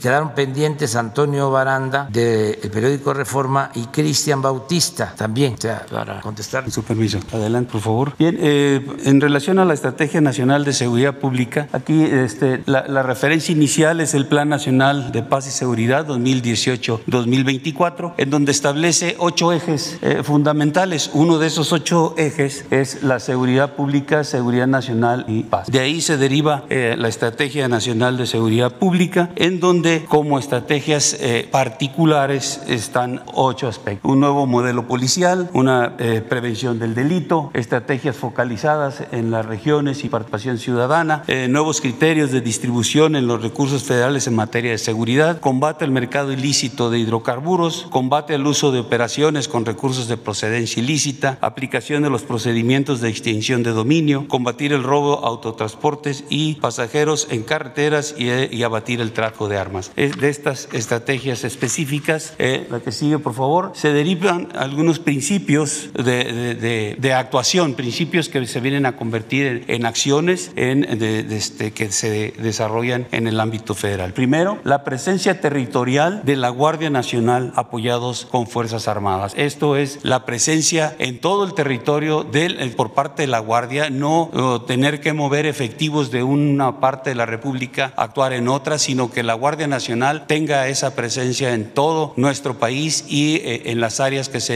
quedaron pendientes Antonio Baranda del periódico Reforma y Cristian Bautista también, o sea, para contestar. Su permiso, adelante, por favor. Bien, eh, en relación a la Estrategia Nacional de Seguridad Pública, aquí este, la, referencia inicial es el Plan Nacional de Paz y Seguridad 2018-2024, en donde establece ocho ejes eh, fundamentales. Uno de esos ocho ejes es la seguridad pública, seguridad nacional y paz. De ahí se deriva la Estrategia Nacional de Seguridad Pública, en donde como estrategias particulares están ocho aspectos. Un nuevo modelo policial, una eh, prevención del delito, estrategias focalizadas en las regiones y participación ciudadana, eh, nuevos criterios de distribución en los recursos federales en materia de seguridad, combate al mercado ilícito de hidrocarburos, combate al uso de operaciones con recursos de procedencia ilícita, aplicación de los procedimientos de extinción de dominio, combatir el robo a autotransportes y pasajeros en carreteras y, y abatir el tráfico de armas. De estas estrategias específicas, eh, la que sigue por favor, se derivan algunos principios de, de, de, actuación, principios que se vienen a convertir en, en acciones en, este, que se desarrollan en el ámbito federal. Primero, la presencia territorial de la Guardia Nacional apoyados con Fuerzas Armadas. Esto es la presencia en todo el territorio del, por parte de la Guardia, no tener que mover efectivos de una parte de la República actuar en otra, sino que la Guardia Nacional tenga esa presencia en todo nuestro país y eh, en las áreas que se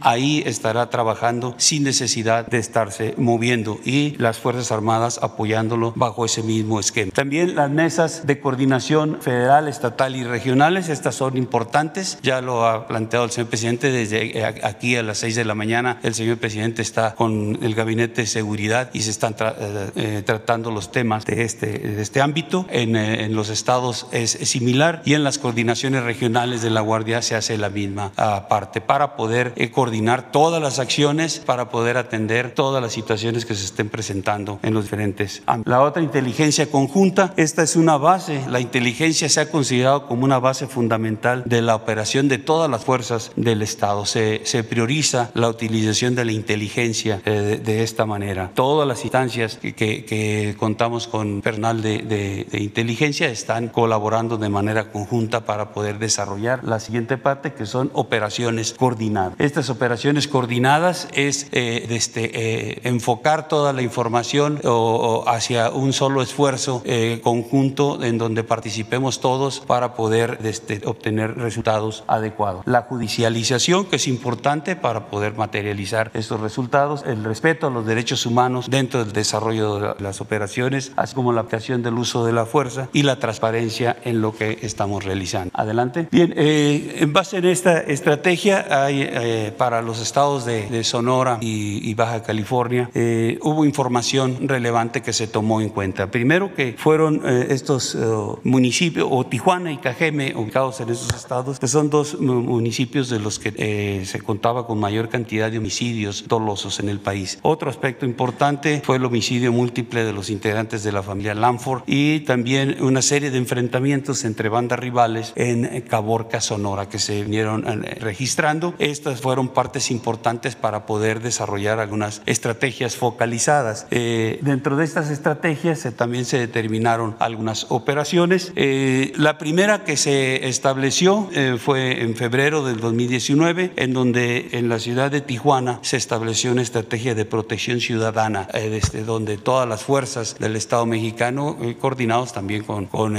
ahí estará trabajando sin necesidad de estarse moviendo y las Fuerzas Armadas apoyándolo bajo ese mismo esquema. También las mesas de coordinación federal, estatal y regionales, estas son importantes, ya lo ha planteado el señor presidente desde aquí a las seis de la mañana, el señor presidente está con el gabinete de seguridad y se están eh, eh, tratando los temas de este, este ámbito. En, eh, en los estados es, similar y en las coordinaciones regionales de la Guardia se hace la misma uh, parte para poder eh, coordinar todas las acciones, para poder atender todas las situaciones que se estén presentando en los diferentes ámbitos. La otra inteligencia conjunta, esta es una base, la inteligencia se ha considerado como una base fundamental de la operación de todas las fuerzas del Estado. Se, se prioriza la utilización de la inteligencia eh, de, de, esta manera. Todas las instancias que, que, que contamos con personal de, de, de, inteligencia están colaborando de manera conjunta para poder desarrollar la siguiente parte que son operaciones coordinadas. Estas operaciones coordinadas es eh, este, eh, enfocar toda la información hacia un solo esfuerzo eh, conjunto en donde participemos todos para poder este, obtener resultados adecuados. La judicialización que es importante para poder materializar estos resultados, el respeto a los derechos humanos dentro del desarrollo de las operaciones, así como la aplicación del uso de la fuerza y la transparencia en lo que estamos realizando. Adelante. Bien, en base en esta estrategia hay eh, para los estados de, de Sonora y, y, Baja California eh, hubo información relevante que se tomó en cuenta. Primero que fueron eh, estos municipios, o Tijuana y Cajeme, ubicados en esos estados, que son dos municipios de los que eh, se contaba con mayor cantidad de homicidios dolosos en el país. Otro aspecto importante fue el homicidio múltiple de los integrantes de la familia Lanford y también una serie de enfrentamientos entre bandas rivales en Caborca, Sonora, que se vinieron eh, registrando. Estas fueron partes importantes para poder desarrollar algunas estrategias focalizadas. Eh, dentro de estas estrategias eh, también se determinaron algunas operaciones. Eh, la primera que se estableció eh, fue en febrero del 2019, en donde en la ciudad de Tijuana se estableció una estrategia de protección ciudadana, desde donde todas las fuerzas del Estado mexicano, coordinados también con, con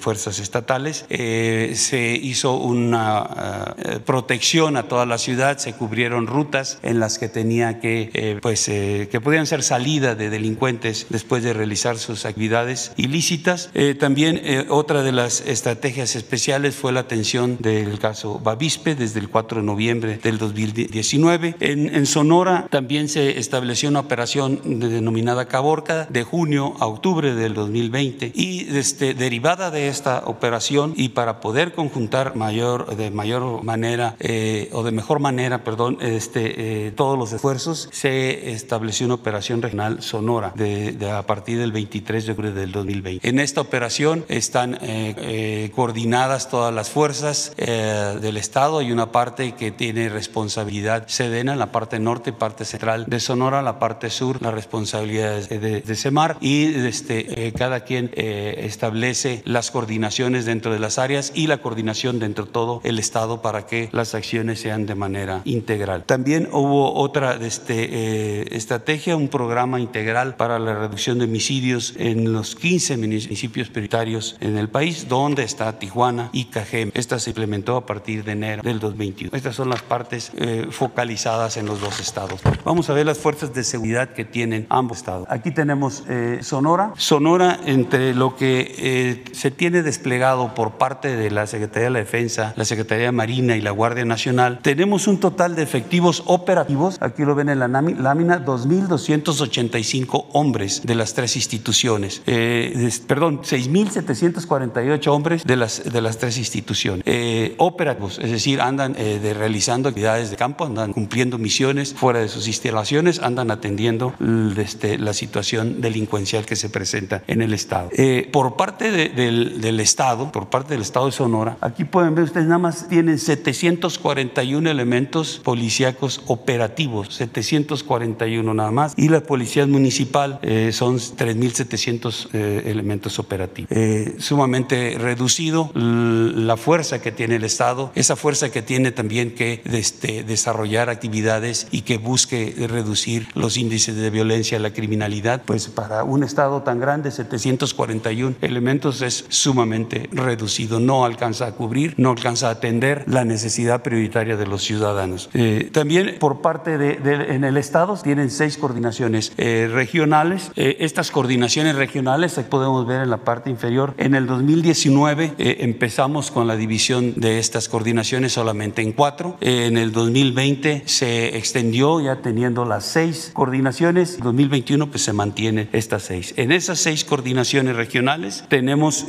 fuerzas estatales, se hizo una protección a toda la ciudad, se cubrieron rutas en las que tenía que, pues, que podían ser salida de delincuentes después de realizar sus actividades ilícitas. Eh, también eh, otra de las estrategias especiales fue la atención del caso Bavispe desde el 4 de noviembre del 2019. En, en Sonora también se estableció una operación denominada Caborca de junio a octubre del 2020 y este, derivada de esta operación y para poder conjuntar mayor, de mayor manera eh, o de mejor manera, perdón, este, eh, todos los esfuerzos, se estableció una operación regional Sonora de, de a partir del 23 de octubre del 2020. En esta operación están eh, eh, coordinadas todas las fuerzas eh, del Estado. Hay una parte que tiene responsabilidad Sedena, la parte norte, parte central de Sonora, la parte sur, la responsabilidad de, de, Semar y este, cada quien establece las coordinaciones dentro de las áreas y la coordinación dentro de todo el Estado para que las acciones sean de manera integral. También hubo otra este, estrategia, un programa integral para la reducción de homicidios en los 15 municipios prioritarios en el país, donde está Tijuana y Cajem. Esta se implementó a partir de enero del 2021. Estas son las partes eh, focalizadas en los dos estados. Vamos a ver las fuerzas de seguridad que tienen ambos estados. Aquí tenemos eh, Sonora. Sonora, entre lo que eh, se tiene desplegado por parte de la Secretaría de la Defensa, la Secretaría de Marina y la Guardia Nacional, tenemos un total de efectivos operativos, aquí lo ven en la lámina, 2.285 hombres de las tres instituciones eh, perdón, 6.748 hombres de las, de las tres instituciones. Eh, operativos, es decir, andan eh, de, realizando actividades de campo, andan cumpliendo misiones fuera de sus instalaciones, andan atendiendo este, la situación delincuencial que se presenta en el Estado. Eh, por parte del Estado, por parte del Estado de Sonora, aquí pueden ver ustedes nada más tienen 741 elementos policíacos operativos, 741 nada más, y la policía municipal eh, son 3.700 eh, elementos operativos. Eh, sumamente reducido la fuerza que tiene el Estado, esa fuerza que tiene también que este, desarrollar actividades y que busque reducir los índices de violencia, la criminalidad, pues para un Estado tan grande, 741 elementos es sumamente reducido, no alcanza a cubrir, no alcanza a atender la necesidad prioritaria de los ciudadanos. Eh, también por parte de, en el Estado tienen seis coordinaciones eh, regionales. Eh, estas coordinaciones regionales, aquí podemos ver en la parte inferior, en el 2019 eh, empezamos con la división de estas coordinaciones solamente en cuatro. en el 2020 se extendió ya teniendo las seis coordinaciones. En 2021 pues se mantienen estas seis. En esas seis coordinaciones regionales tenemos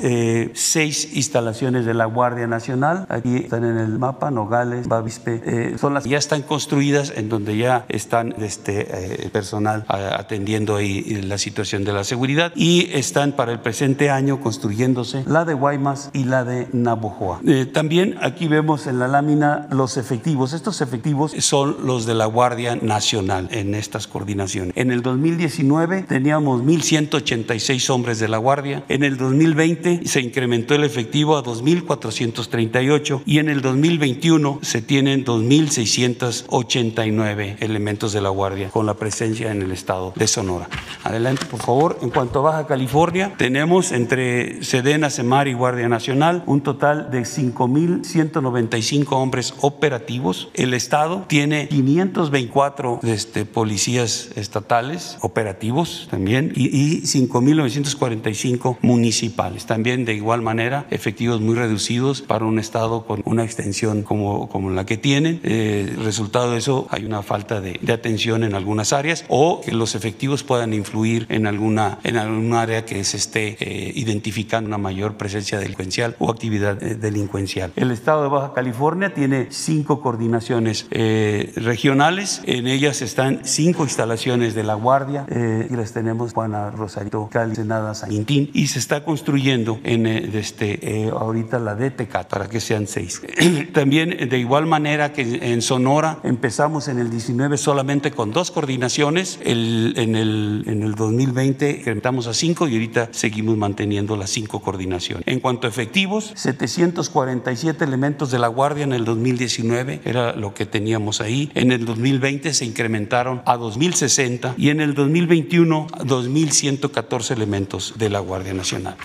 seis instalaciones de la Guardia Nacional. Aquí están en el mapa, Nogales, Bavispe, eh, son las que ya están construidas en donde ya están este, eh, personal atendiendo ahí la situación de la seguridad y están para el presente año construyéndose la de Guaymas y la de Navojoa. Eh, también aquí vemos en la lámina los efectivos. Estos efectivos son los de la Guardia Nacional en estas coordinaciones. En el 2019 teníamos 1.186 hombres de la Guardia. En el 2020 se incrementó el efectivo a 2.438 y en el 2021 se tienen 2.689 elementos de la Guardia con la presencia en el estado de Sonora. Adelante, por favor. En cuanto a Baja California, tenemos entre Sedena, Semar y Guardia Nacional un total de 5.195 hombres operativos. El estado tiene 524 este, policías estatales operativos también y, y 5.945 municipales. También de igual manera, efectivos muy reducidos para un estado con una extensión como, como la que tienen. Eh, resultado de eso, hay una falta de, de, atención en algunas áreas o que los efectivos puedan influir en alguna, en algún área que se esté eh, identificando una mayor presencia delincuencial o actividad eh, delincuencial. El estado de Baja California tiene cinco coordinaciones eh, regionales. En ellas están cinco instalaciones de la Guardia y las tenemos Juana, Rosarito, Cali, Senada, San Quintín y se está construyendo en este, ahorita la DTK para que sean seis. También de igual manera que en Sonora empezamos en el 19 solamente con dos coordinaciones, el, en, el, en el 2020 incrementamos a cinco y ahorita seguimos manteniendo las cinco coordinaciones. En cuanto a efectivos, 747 elementos de la Guardia en el 2019 era lo que teníamos ahí. En el 2020 se incrementaron a 2060 y en el 2021 a 2114 elementos de la Guardia Nacional.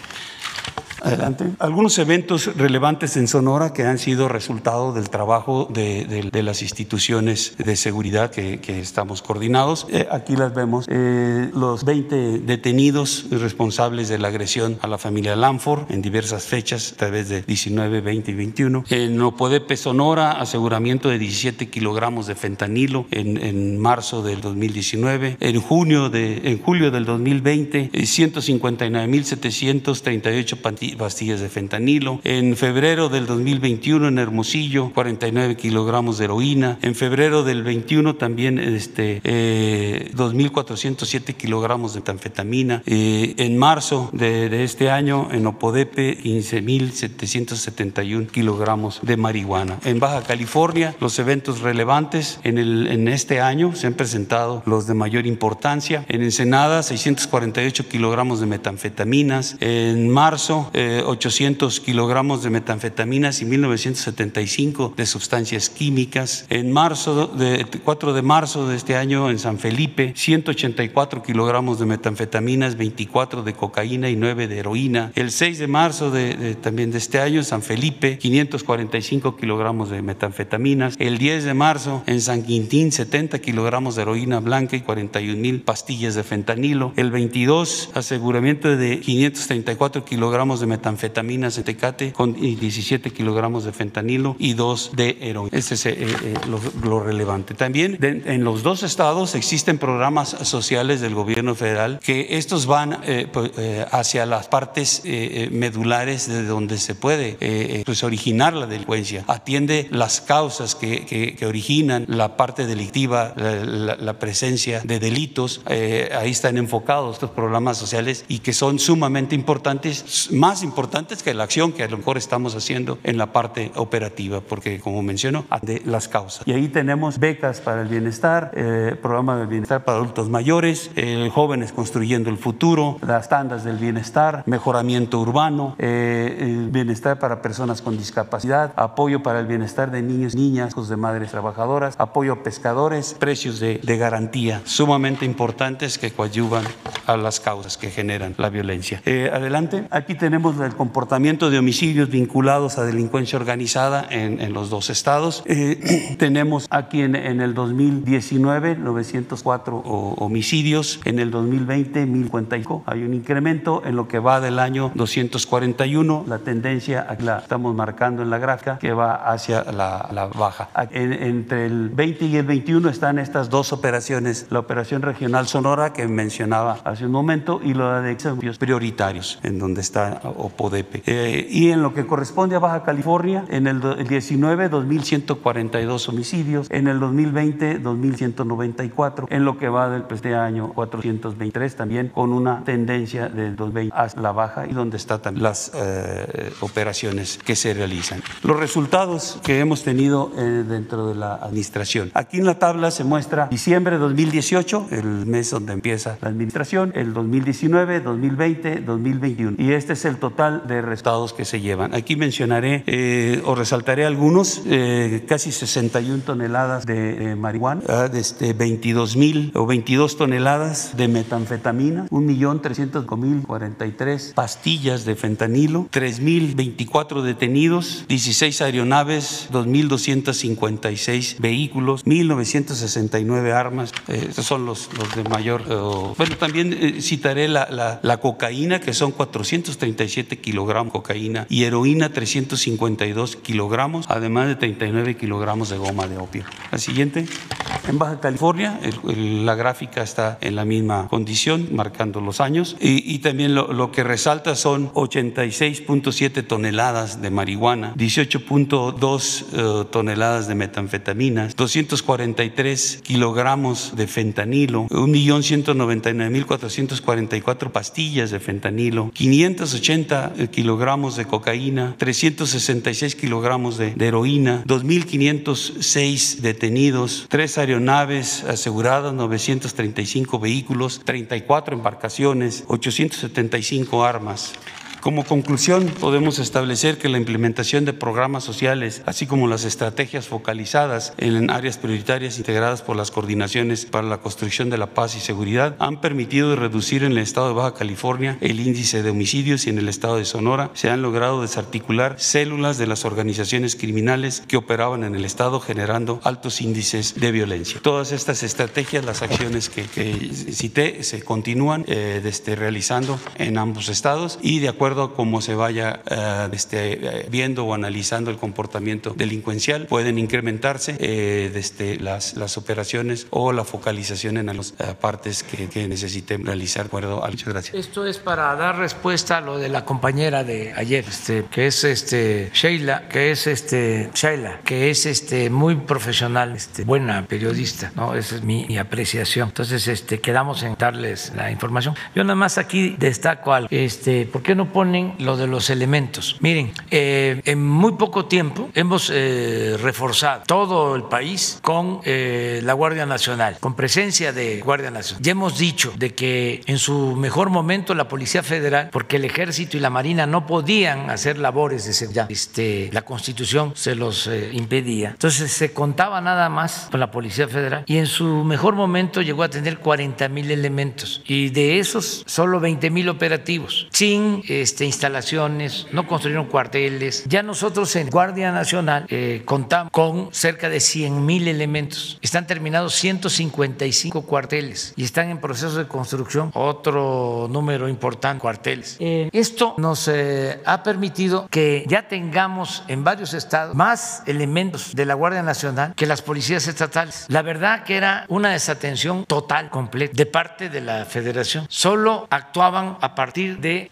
Adelante. Algunos eventos relevantes en Sonora que han sido resultado del trabajo de, de, de las instituciones de seguridad que, que estamos coordinados. Eh, aquí las vemos. Eh, los 20 detenidos responsables de la agresión a la familia Lanford en diversas fechas, a través de 19, 20 y 21. En Opodepe, Sonora, aseguramiento de 17 kilogramos de fentanilo en, en marzo del 2019. En junio de, en julio del 2020, 159.738 pastillas de fentanilo. En febrero del 2021 en Hermosillo, 49 kilogramos de heroína. En febrero del 21 también este, eh, 2.407 kilogramos de metanfetamina. Eh, en marzo de, de, este año en Opodepe, 15.771 kilogramos de marihuana. En Baja California, los eventos relevantes en, el, en este año se han presentado los de mayor importancia. En Ensenada, 648 kilogramos de metanfetaminas. En marzo, eh, 800 kilogramos de metanfetaminas y 1975 de sustancias químicas. En marzo, de, 4 de marzo de este año, en San Felipe, 184 kilogramos de metanfetaminas, 24 de cocaína y 9 de heroína. El 6 de marzo de, también de este año, en San Felipe, 545 kilogramos de metanfetaminas. El 10 de marzo, en San Quintín, 70 kilogramos de heroína blanca y 41 mil pastillas de fentanilo. El 22, aseguramiento de 534 kilogramos de metanfetaminas en Tecate con 17 kilogramos de fentanilo y dos de heroína. Ese es eh, eh, lo, lo, relevante. También de, en los dos estados existen programas sociales del gobierno federal que estos van eh, hacia las partes medulares de donde se puede pues originar la delincuencia. Atiende las causas que, que, que originan la parte delictiva, la, la, la presencia de delitos. ahí están enfocados estos programas sociales y que son sumamente importantes, más importantes que la acción que a lo mejor estamos haciendo en la parte operativa, porque como menciono, de las causas. Y ahí tenemos becas para el bienestar, eh, programa del bienestar para adultos mayores, eh, jóvenes construyendo el futuro, las tandas del bienestar, mejoramiento urbano, eh, el bienestar para personas con discapacidad, apoyo para el bienestar de niños, niñas, hijos de madres trabajadoras, apoyo a pescadores, precios de, de garantía, sumamente importantes que coadyuvan a las causas que generan la violencia. Eh, adelante, aquí tenemos el comportamiento de homicidios vinculados a delincuencia organizada en, los dos estados. Eh, tenemos aquí en, el 2019 904 homicidios, en el 2020 1055. Hay un incremento en lo que va del año 241. La tendencia, aquí la estamos marcando en la gráfica, que va hacia la, baja. En, entre el 20 y el 21 están estas dos operaciones, la operación regional Sonora que mencionaba hace un momento y la de examen prioritarios, en donde está OPODEPE. Eh, y en lo que corresponde a Baja California, en el, el 19, 2.142 homicidios, en el 2020, 2.194, en lo que va del este año, 423, también con una tendencia del 2020 hacia la baja y donde están las eh, operaciones que se realizan. Los resultados que hemos tenido eh, dentro de la administración. Aquí en la tabla se muestra diciembre de 2018, el mes donde empieza la administración, el 2019, 2020, 2021. Y este es el total de resultados que se llevan. Aquí mencionaré eh, o resaltaré algunos, eh, casi 61 toneladas de, marihuana, ah, de este, 22 mil o 22 toneladas de metanfetamina, 1.305.043 pastillas de fentanilo, 3.024 detenidos, 16 aeronaves, 2.256 vehículos, 1.969 armas. Eh, estos son los, los de mayor. Uh, bueno, también eh, citaré la, la, la, cocaína, que son 437 kilogramos de cocaína, y heroína 352 kilogramos, además de 39 kilogramos de goma de opio. La siguiente. En Baja California, el, el, la gráfica está en la misma condición, marcando los años, y, y también lo, lo, que resalta son 86.7 toneladas de marihuana, 18.2 uh, toneladas de metanfetaminas, 243 kilogramos de fentanilo, 1.199.444 pastillas de fentanilo, 580 kilogramos de cocaína, 366 kilogramos de, de heroína, 2.506 detenidos, tres aeronaves aseguradas, 935 vehículos, 34 embarcaciones, 875 armas. Como conclusión, podemos establecer que la implementación de programas sociales, así como las estrategias focalizadas en áreas prioritarias integradas por las coordinaciones para la construcción de la paz y seguridad, han permitido reducir en el estado de Baja California el índice de homicidios y en el estado de Sonora se han logrado desarticular células de las organizaciones criminales que operaban en el estado generando altos índices de violencia. Todas estas estrategias, las acciones que, que cité, se continúan eh, desde, realizando en ambos estados y de acuerdo acuerdo cómo se vaya uh, este, viendo o analizando el comportamiento delincuencial, pueden incrementarse eh, desde las, las, operaciones o la focalización en las uh, partes que, que, necesiten realizar. Acuerdo muchas gracias. Esto es para dar respuesta a lo de la compañera de ayer, este, que es este, Sheila, que es este, Sheila, que es este, muy profesional, este, buena periodista, ¿no? Esa es mi, apreciación. Entonces, este, quedamos en darles la información. Yo nada más aquí destaco algo. Este, ¿Por qué no lo de los elementos. Miren, eh, en muy poco tiempo hemos eh, reforzado todo el país con eh, la Guardia Nacional, con presencia de Guardia Nacional. Ya hemos dicho de que en su mejor momento la Policía Federal, porque el Ejército y la Marina no podían hacer labores de seguridad, este, la Constitución se los eh, impedía. Entonces se contaba nada más con la Policía Federal y en su mejor momento llegó a tener 40 mil elementos y de esos solo 20 mil operativos, sin este, instalaciones, no construyeron cuarteles. Ya nosotros en Guardia Nacional eh, contamos con cerca de 100 mil elementos. Están terminados 155 cuarteles y están en proceso de construcción otro número importante cuarteles. Eh, esto nos eh, ha permitido que ya tengamos en varios estados más elementos de la Guardia Nacional que las policías estatales. La verdad que era una desatención total, completa, de parte de la federación. Solo actuaban a partir de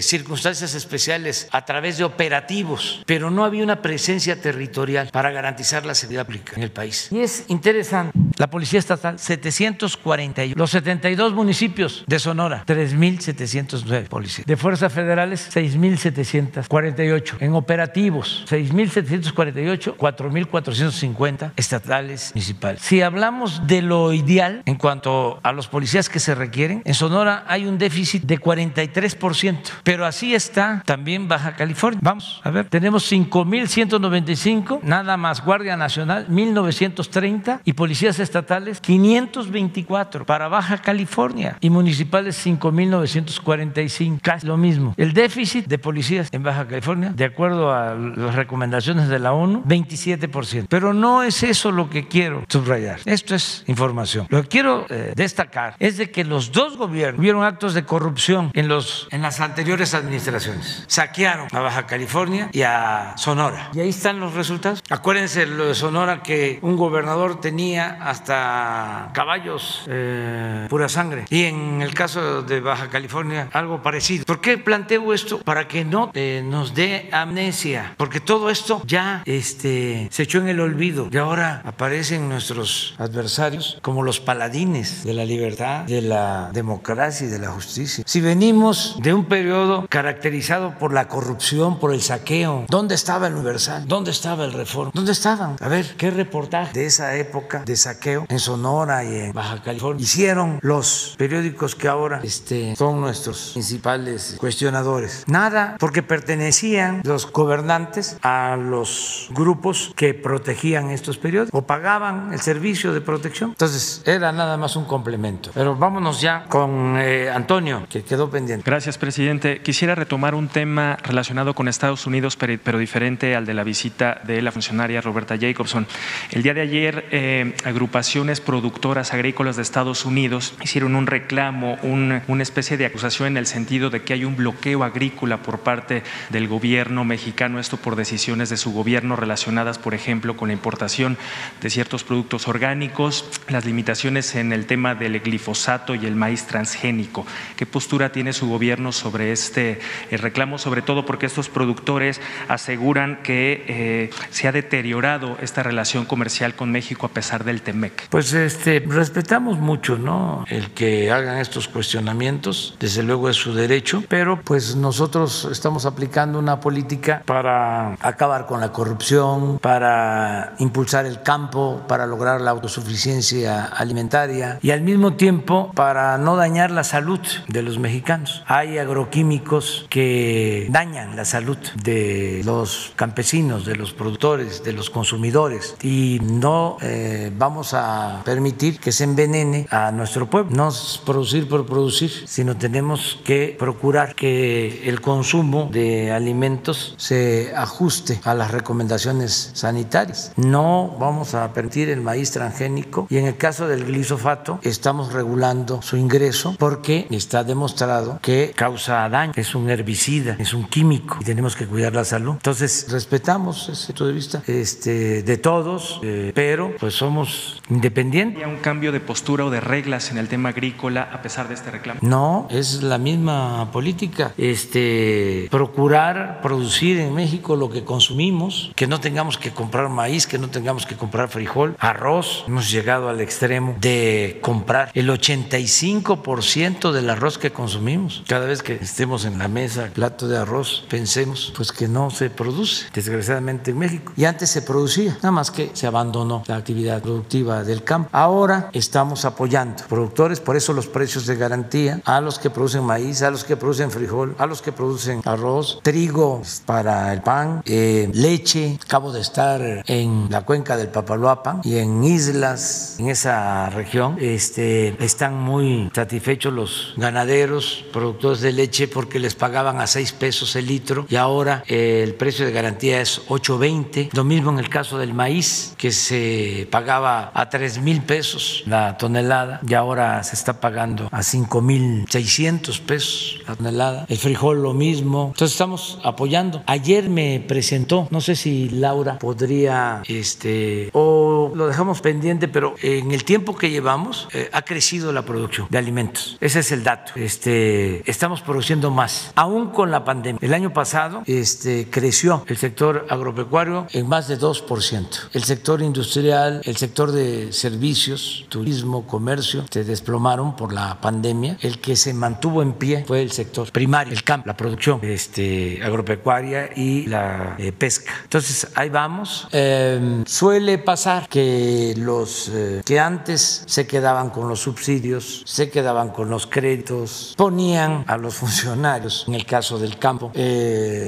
circunstancias especiales, a través de operativos, pero no había una presencia territorial para garantizar la seguridad pública en el país. Y es interesante, la Policía Estatal, 741, los 72 municipios de Sonora, 3.709 policías. De fuerzas federales, 6.748. En operativos, 6.748, 4.450 estatales municipales. Si hablamos de lo ideal en cuanto a los policías que se requieren, en Sonora hay un déficit de 43%, pero así está también Baja California. Vamos a ver, tenemos 5.195, nada más Guardia Nacional, 1.930 y policías estatales, 524 para Baja California y municipales 5.945, casi lo mismo. El déficit de policías en Baja California, de acuerdo a las recomendaciones de la ONU, 27%. Pero no es eso lo que quiero subrayar. Esto es información. Lo que quiero eh, destacar es de que los dos gobiernos hubieron actos de corrupción en, los, en las anteriores administraciones. Saquearon a Baja California y a Sonora. Y ahí están los resultados. Acuérdense lo de Sonora que un gobernador tenía hasta caballos eh, pura sangre. Y en el caso de Baja California, algo parecido. ¿Por qué planteo esto? Para que no eh, nos dé amnesia. Porque todo esto ya este, se echó en el olvido. Y ahora aparecen nuestros adversarios como los paladines de la libertad, de la democracia y de la justicia. Si venimos de un periodo caracterizado por la corrupción, por el saqueo, ¿dónde estaba el Universal? ¿Dónde estaba el Reforma? ¿Dónde estaban? A ver, ¿qué reportaje de esa época de saqueo en Sonora y en Baja California hicieron los periódicos que ahora este, son nuestros principales cuestionadores? Nada, porque pertenecían los gobernantes a los grupos que protegían estos periódicos o pagaban el servicio de protección. Entonces, era nada más un complemento. Pero vámonos ya con eh, Antonio, que quedó pendiente. Gracias, presidente. Quisiera retomar un tema relacionado con Estados Unidos, pero diferente al de la visita de la funcionaria Roberta Jacobson. El día de ayer, eh, agrupaciones productoras agrícolas de Estados Unidos hicieron un reclamo, un, una especie de acusación en el sentido de que hay un bloqueo agrícola por parte del gobierno mexicano, esto por decisiones de su gobierno relacionadas, por ejemplo, con la importación de ciertos productos orgánicos, las limitaciones en el tema del glifosato y el maíz transgénico. ¿Qué postura tiene su gobierno sobre este eh, reclamo? Sobre todo porque estos productores aseguran que eh, se ha deteriorado esta relación comercial con México a pesar del TEMEC. Pues este, respetamos mucho ¿no? el que hagan estos cuestionamientos, desde luego es su derecho, pero pues nosotros estamos aplicando una política para acabar con la corrupción, para impulsar el campo, para lograr la autosuficiencia alimentaria y al mismo tiempo para no dañar la salud de los mexicanos. Hay agroquímicos que dañan la salud de los campesinos, de los productores, de los consumidores y no eh, vamos a permitir que se envenene a nuestro pueblo. No es producir por producir, sino tenemos que procurar que el consumo de alimentos se ajuste a las recomendaciones sanitarias. No vamos a permitir el maíz transgénico y en el caso del glisofato estamos regulando su ingreso porque está demostrado que causa daño, es un herbicida, es un químico y tenemos que cuidar la salud. Entonces respetamos ese punto de vista este, de todos, eh, pero pues somos independientes. ¿Hay un cambio de postura o de reglas en el tema agrícola a pesar de este reclamo? No, es la misma política. Este, procurar producir en México lo que consumimos, que no tengamos que comprar maíz, que no tengamos que comprar frijol, arroz. Hemos llegado al extremo de comprar el 85% del arroz que consumimos. Cada vez que estemos en la mesa, plato de arroz, pensemos pues que no se produce, desgraciadamente en México. Y antes se producía, nada más que se abandonó la actividad productiva del campo. Ahora estamos apoyando productores, por eso los precios de garantía a los que producen maíz, a los que producen frijol, a los que producen arroz, trigo para el pan, eh, leche. Acabo de estar en la cuenca del Papaloapan y en islas en esa región. Este, están muy satisfechos los ganaderos, productores de leche, porque les pagaban a 6 pesos el litro y ahora eh, el precio de garantía es 8.20. Lo mismo en el caso del maíz, que se pagaba a 3 mil pesos la tonelada y ahora se está pagando a 5 mil 600 pesos la tonelada. El frijol lo mismo. Entonces estamos apoyando. Ayer me presentó, no sé si Laura podría, este, o lo dejamos pendiente, pero en el tiempo que llevamos eh, ha crecido la producción de alimentos. Ese es el dato. Este, estamos produciendo más, aún con la pandemia. El año pasado este, creció el sector agropecuario en más de 2%. El sector industrial, el sector de servicios, turismo, comercio, se desplomaron por la pandemia. El que se mantuvo en pie fue el sector primario, el campo, la producción este, agropecuaria y la eh, pesca. Entonces, ahí vamos. Eh, suele pasar que los eh, que antes se quedaban con los subsidios, se quedaban con los créditos, ponían a los funcionarios, en el caso del campo,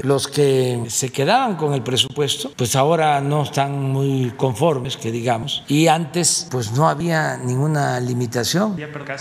los que se quedaban con el presupuesto, pues ahora no están muy conformes, que digamos, y antes pues no había ninguna limitación.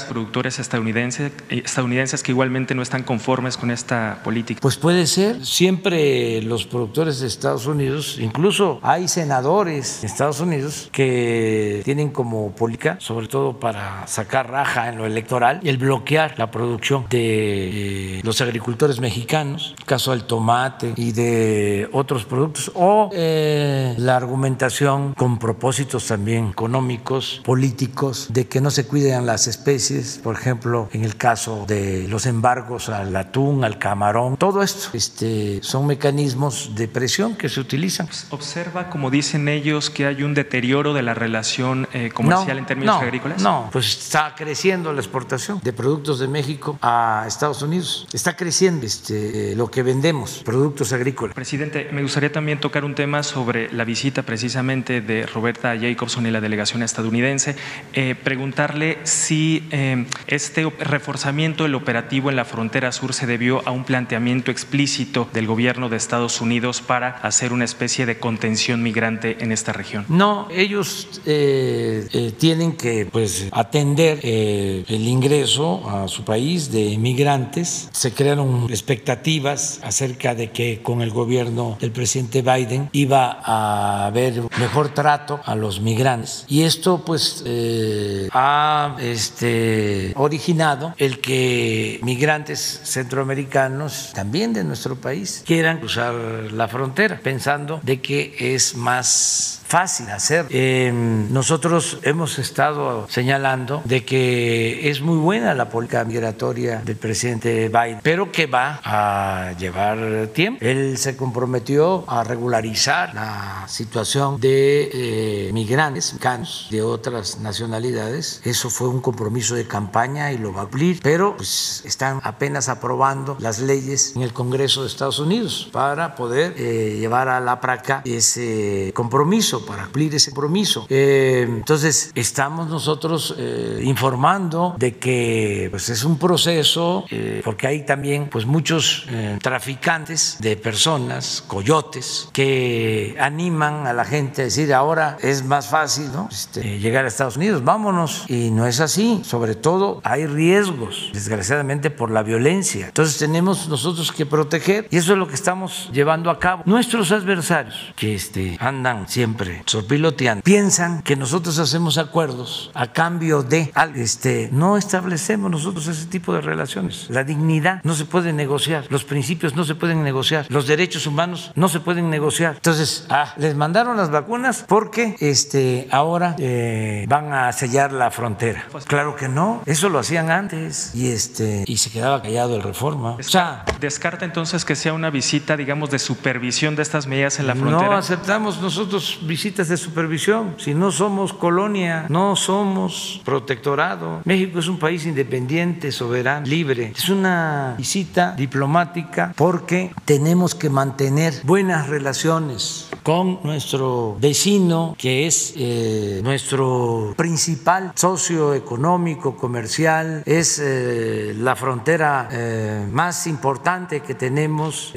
productores estadounidenses, estadounidenses que igualmente no están conformes con esta política. Pues puede ser, siempre los productores de Estados Unidos, incluso hay senadores de Estados Unidos que tienen como política, sobre todo para sacar raja en lo electoral, el bloquear la producción de los agricultores mexicanos, el caso del tomate y de otros productos, o eh, la argumentación con propósitos también económicos, políticos, de que no se cuiden las especies, por ejemplo, en el caso de los embargos al atún, al camarón, todo esto este, son mecanismos de presión que se utilizan. ¿Observa, como dicen ellos, que hay un deterioro de la relación eh, comercial en términos agrícolas? No, pues está creciendo la exportación de productos de México a Estados Unidos. Está creciendo este, lo que vendemos, productos agrícolas. Presidente, me gustaría también tocar un tema sobre la visita precisamente de Roberta Jacobson y la delegación estadounidense. Eh, preguntarle si eh, este reforzamiento del operativo en la frontera sur se debió a un planteamiento explícito del gobierno de Estados Unidos para hacer una especie de contención migrante en esta región. No, ellos eh, tienen que pues atender el ingreso a su país de migrantes. Se crearon expectativas acerca de que con el gobierno del presidente Biden iba a haber mejor trato a los migrantes. Y esto pues eh, ha este, originado el que migrantes centroamericanos, también de nuestro país, quieran cruzar la frontera, pensando de que es más fácil hacer. Eh, nosotros hemos estado señalando de que es muy buena la política migratoria del presidente Biden, pero que va a llevar tiempo. Él se comprometió a regularizar la situación de eh, migrantes mexicanos de otras nacionalidades. Eso fue un compromiso de campaña y lo va a cumplir, pero pues, están apenas aprobando las leyes en el Congreso de Estados Unidos para poder eh, llevar a la práctica ese compromiso para cumplir ese compromiso. Eh, entonces, estamos nosotros informando de que pues, es un proceso, eh, hay también pues, muchos traficantes de personas, coyotes, que animan a la gente a decir, ahora es más fácil ¿no? este, llegar a Estados Unidos, vámonos. Y no es así, sobre todo hay riesgos, desgraciadamente, por la violencia. Entonces, tenemos nosotros que proteger, y eso es lo que estamos llevando a cabo. Nuestros adversarios, que este, andan siempre sorpiloteando, piensan que nosotros hacemos acuerdos a cambio de este no establecemos nosotros ese tipo de relaciones. La dignidad no se puede negociar, los principios no se pueden negociar, los derechos humanos no se pueden negociar. Entonces, ah, les mandaron las vacunas porque este ahora eh, van a sellar la frontera. Claro que no, eso lo hacían antes y este y se quedaba callado el Reforma. O sea, descarta entonces que sea una visita, digamos, de supervisión de estas medidas en la frontera. No aceptamos nosotros visitas de supervisión. Si no somos colonia, no somos protectorado. México es un país independiente, soberano, libre. Es una visita diplomática porque tenemos que mantener buenas relaciones con nuestro vecino que es eh, nuestro principal socio económico, comercial, es eh, la frontera eh, más importante que tenemos,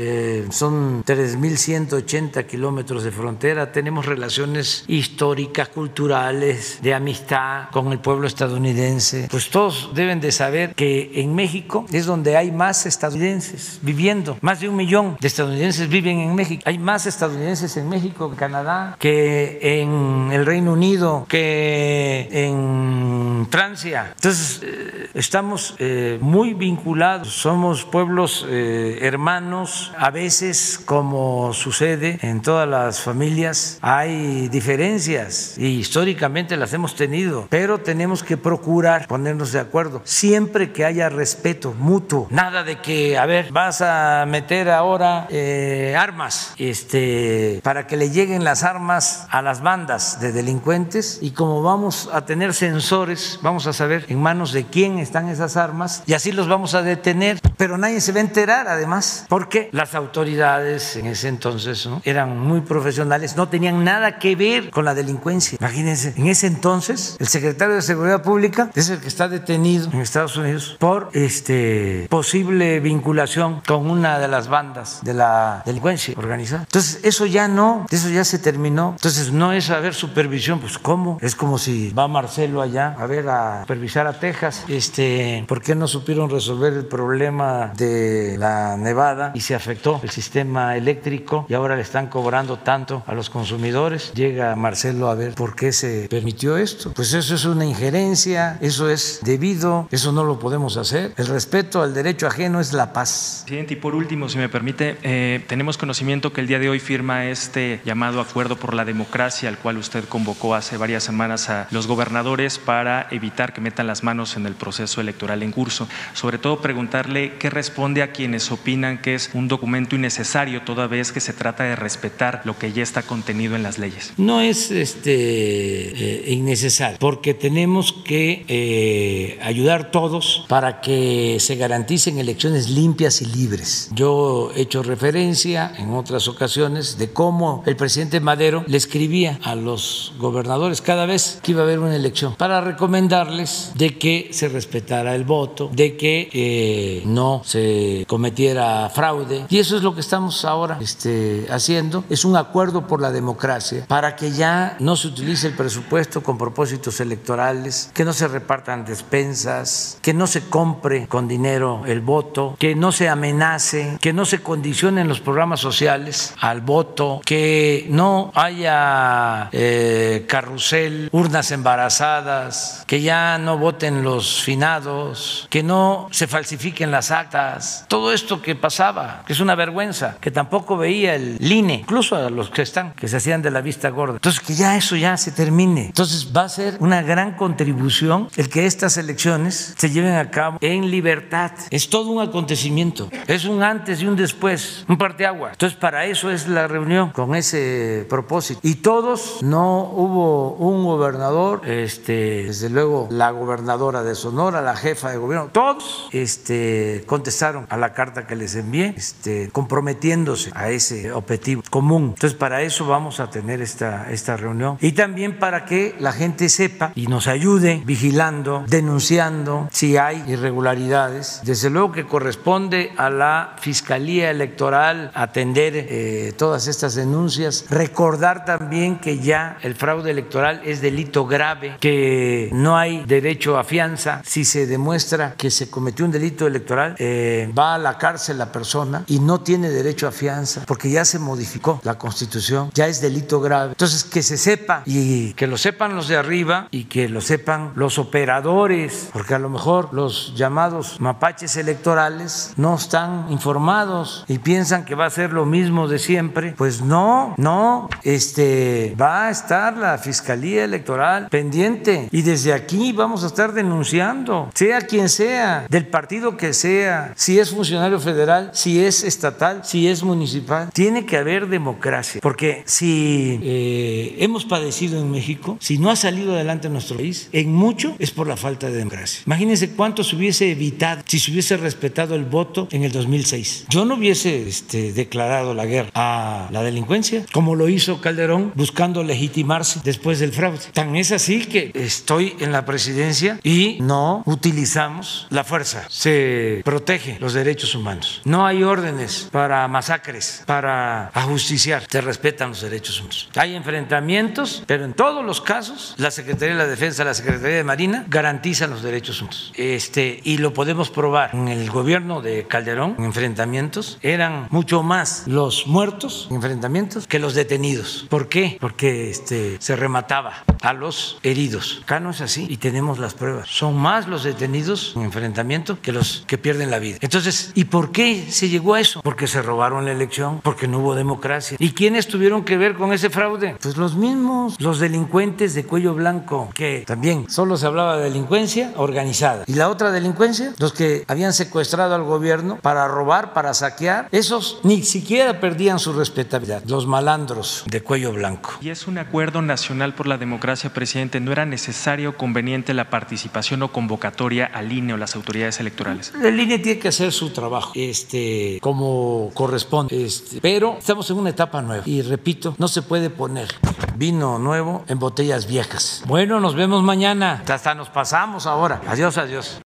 son 3.180 kilómetros de frontera, tenemos relaciones históricas, culturales, de amistad con el pueblo estadounidense, pues todos deben de saber que en México es donde hay más estadounidenses viviendo, más de un millón de estadounidenses viven en México, hay más estadounidenses en México, Canadá, que en el Reino Unido, que en Francia. Entonces, eh, estamos eh, muy vinculados, somos pueblos eh, hermanos, a veces, como sucede en todas las familias, hay diferencias y históricamente las hemos tenido, pero tenemos que procurar ponernos de acuerdo, siempre que haya respeto mutuo, nada de que, a ver, vas a meter ahora eh, armas, este, para que le lleguen las armas a las bandas de delincuentes. Y como vamos a tener sensores, vamos a saber en manos de quién están esas armas y así los vamos a detener, pero nadie se va a enterar además, porque las autoridades en ese entonces eran muy profesionales, no tenían nada que ver con la delincuencia. Imagínense, en ese entonces el secretario de Seguridad Pública es el que está detenido en Estados Unidos por este posible vinculación con una de las bandas de la delincuencia organizada. Entonces, eso ya no, eso ya se terminó. Entonces, no es haber supervisión, pues ¿cómo? Es como si va Marcelo allá a ver a supervisar a Texas, este, ¿por qué no supieron resolver el problema de la nevada y se afectó el sistema eléctrico y ahora le están cobrando tanto a los consumidores? Llega Marcelo a ver por qué se permitió esto. Pues eso es una injerencia, eso es debido, eso no lo podemos hacer. El respeto al derecho ajeno es la paz. Presidente, y por último, si me permite, eh, tenemos conocimiento que el día de hoy firma este llamado acuerdo por la democracia, al cual usted convocó hace varias semanas a los gobernadores para evitar que metan las manos en el proceso electoral en curso. Sobre todo preguntarle qué responde a quienes opinan que es un documento innecesario toda vez que se trata de respetar lo que ya está contenido en las leyes. No es este, eh, innecesario, porque tenemos que eh, ayudar todos para que se garanticen elecciones limpias y libres. Yo he hecho referencia en otras ocasiones de cómo el presidente Madero le escribía a los gobernadores cada vez que iba a haber una elección para recomendarles de que se respetara el voto, de que eh, no se cometiera fraude. Y eso es lo que estamos ahora este, haciendo. Es un acuerdo por la democracia para que ya no se utilice el presupuesto con propósitos electorales, que no se repartan despensas, que no se compre con dinero el voto, que no se amenace, que no se condicionen los programas sociales al voto, que no haya eh, carrusel, urnas embarazadas, que ya no voten los finados, que no se falsifiquen las actas, todo esto que pasaba, que es una vergüenza, que tampoco veía el INE, incluso a los que están, que se hacían de la vista gorda. Entonces, que ya eso ya se termine. Entonces, va a ser una gran contribución el que estas elecciones se lleven a cabo en libertad. Es todo un acontecimiento, es un antes y un después, un parteagua. Entonces, para eso es la reunión, con ese propósito. Y todos, no hubo un gobernador, este, desde luego la gobernadora de Sonora, la jefa de gobierno, todos este, contestaron a la carta que les envié, este, comprometiéndose a ese objetivo común. Entonces, para eso vamos a tener esta, esta reunión. Y también para que la gente sepa y nos ayude vigilando, denunciando si hay irregularidades. Luego que corresponde a la Fiscalía Electoral atender eh, todas estas denuncias. Recordar también que ya el fraude electoral es delito grave, que no hay derecho a fianza. Si se demuestra que se cometió un delito electoral, eh, va a la cárcel la persona y no tiene derecho a fianza porque ya se modificó la constitución, ya es delito grave. Entonces, que se sepa y que lo sepan los de arriba y que lo sepan los operadores, porque a lo mejor los llamados mapaches electorales no están informados y piensan que va a ser lo mismo de siempre. Pues no, no, este va a estar la Fiscalía Electoral pendiente y desde aquí vamos a estar denunciando, sea quien sea, del partido que sea, si es funcionario federal, si es estatal, si es municipal. Tiene que haber democracia, porque si eh, hemos padecido en México, si no ha salido adelante nuestro país, en mucho es por la falta de democracia. Imagínense cuánto se hubiese evitado si se hubiese respetado el voto en el 2006. Yo no hubiese este, declarado la guerra a la delincuencia, como lo hizo Calderón, buscando legitimarse después del fraude. Tan es así que estoy en la presidencia y no utilizamos la fuerza. Se protege los derechos humanos. No hay órdenes para masacres, para ajusticiar. Se respetan los derechos humanos. Hay enfrentamientos, pero en todos los casos la Secretaría de la Defensa, la Secretaría de Marina garantizan los derechos humanos. Este, y lo podemos probar. En el gobierno de Calderón, en enfrentamientos, eran mucho más los muertos en enfrentamientos que los detenidos. ¿Por qué? Porque este, se remataba a los heridos. Acá no es así y tenemos las pruebas. Son más los detenidos en enfrentamiento que los que pierden la vida. Entonces, ¿y por qué se llegó a eso? Porque se robaron la elección, porque no hubo democracia. ¿Y quiénes tuvieron que ver con ese fraude? Pues los mismos, los delincuentes de cuello blanco, que también solo se hablaba de delincuencia organizada. Y la otra delincuencia, los que habían secuestrado al gobierno para robar, para saquear, esos ni siquiera perdían su respetabilidad, los malandros de cuello blanco. Y es un acuerdo nacional por la democracia, presidente. ¿No era necesario o conveniente la participación o convocatoria al INE o las autoridades electorales? El INE tiene que hacer su trabajo este, como corresponde, este, pero estamos en una etapa nueva y repito, no se puede poner vino nuevo en botellas viejas. Bueno, nos vemos mañana. Hasta nos pasamos ahora. Adiós, adiós.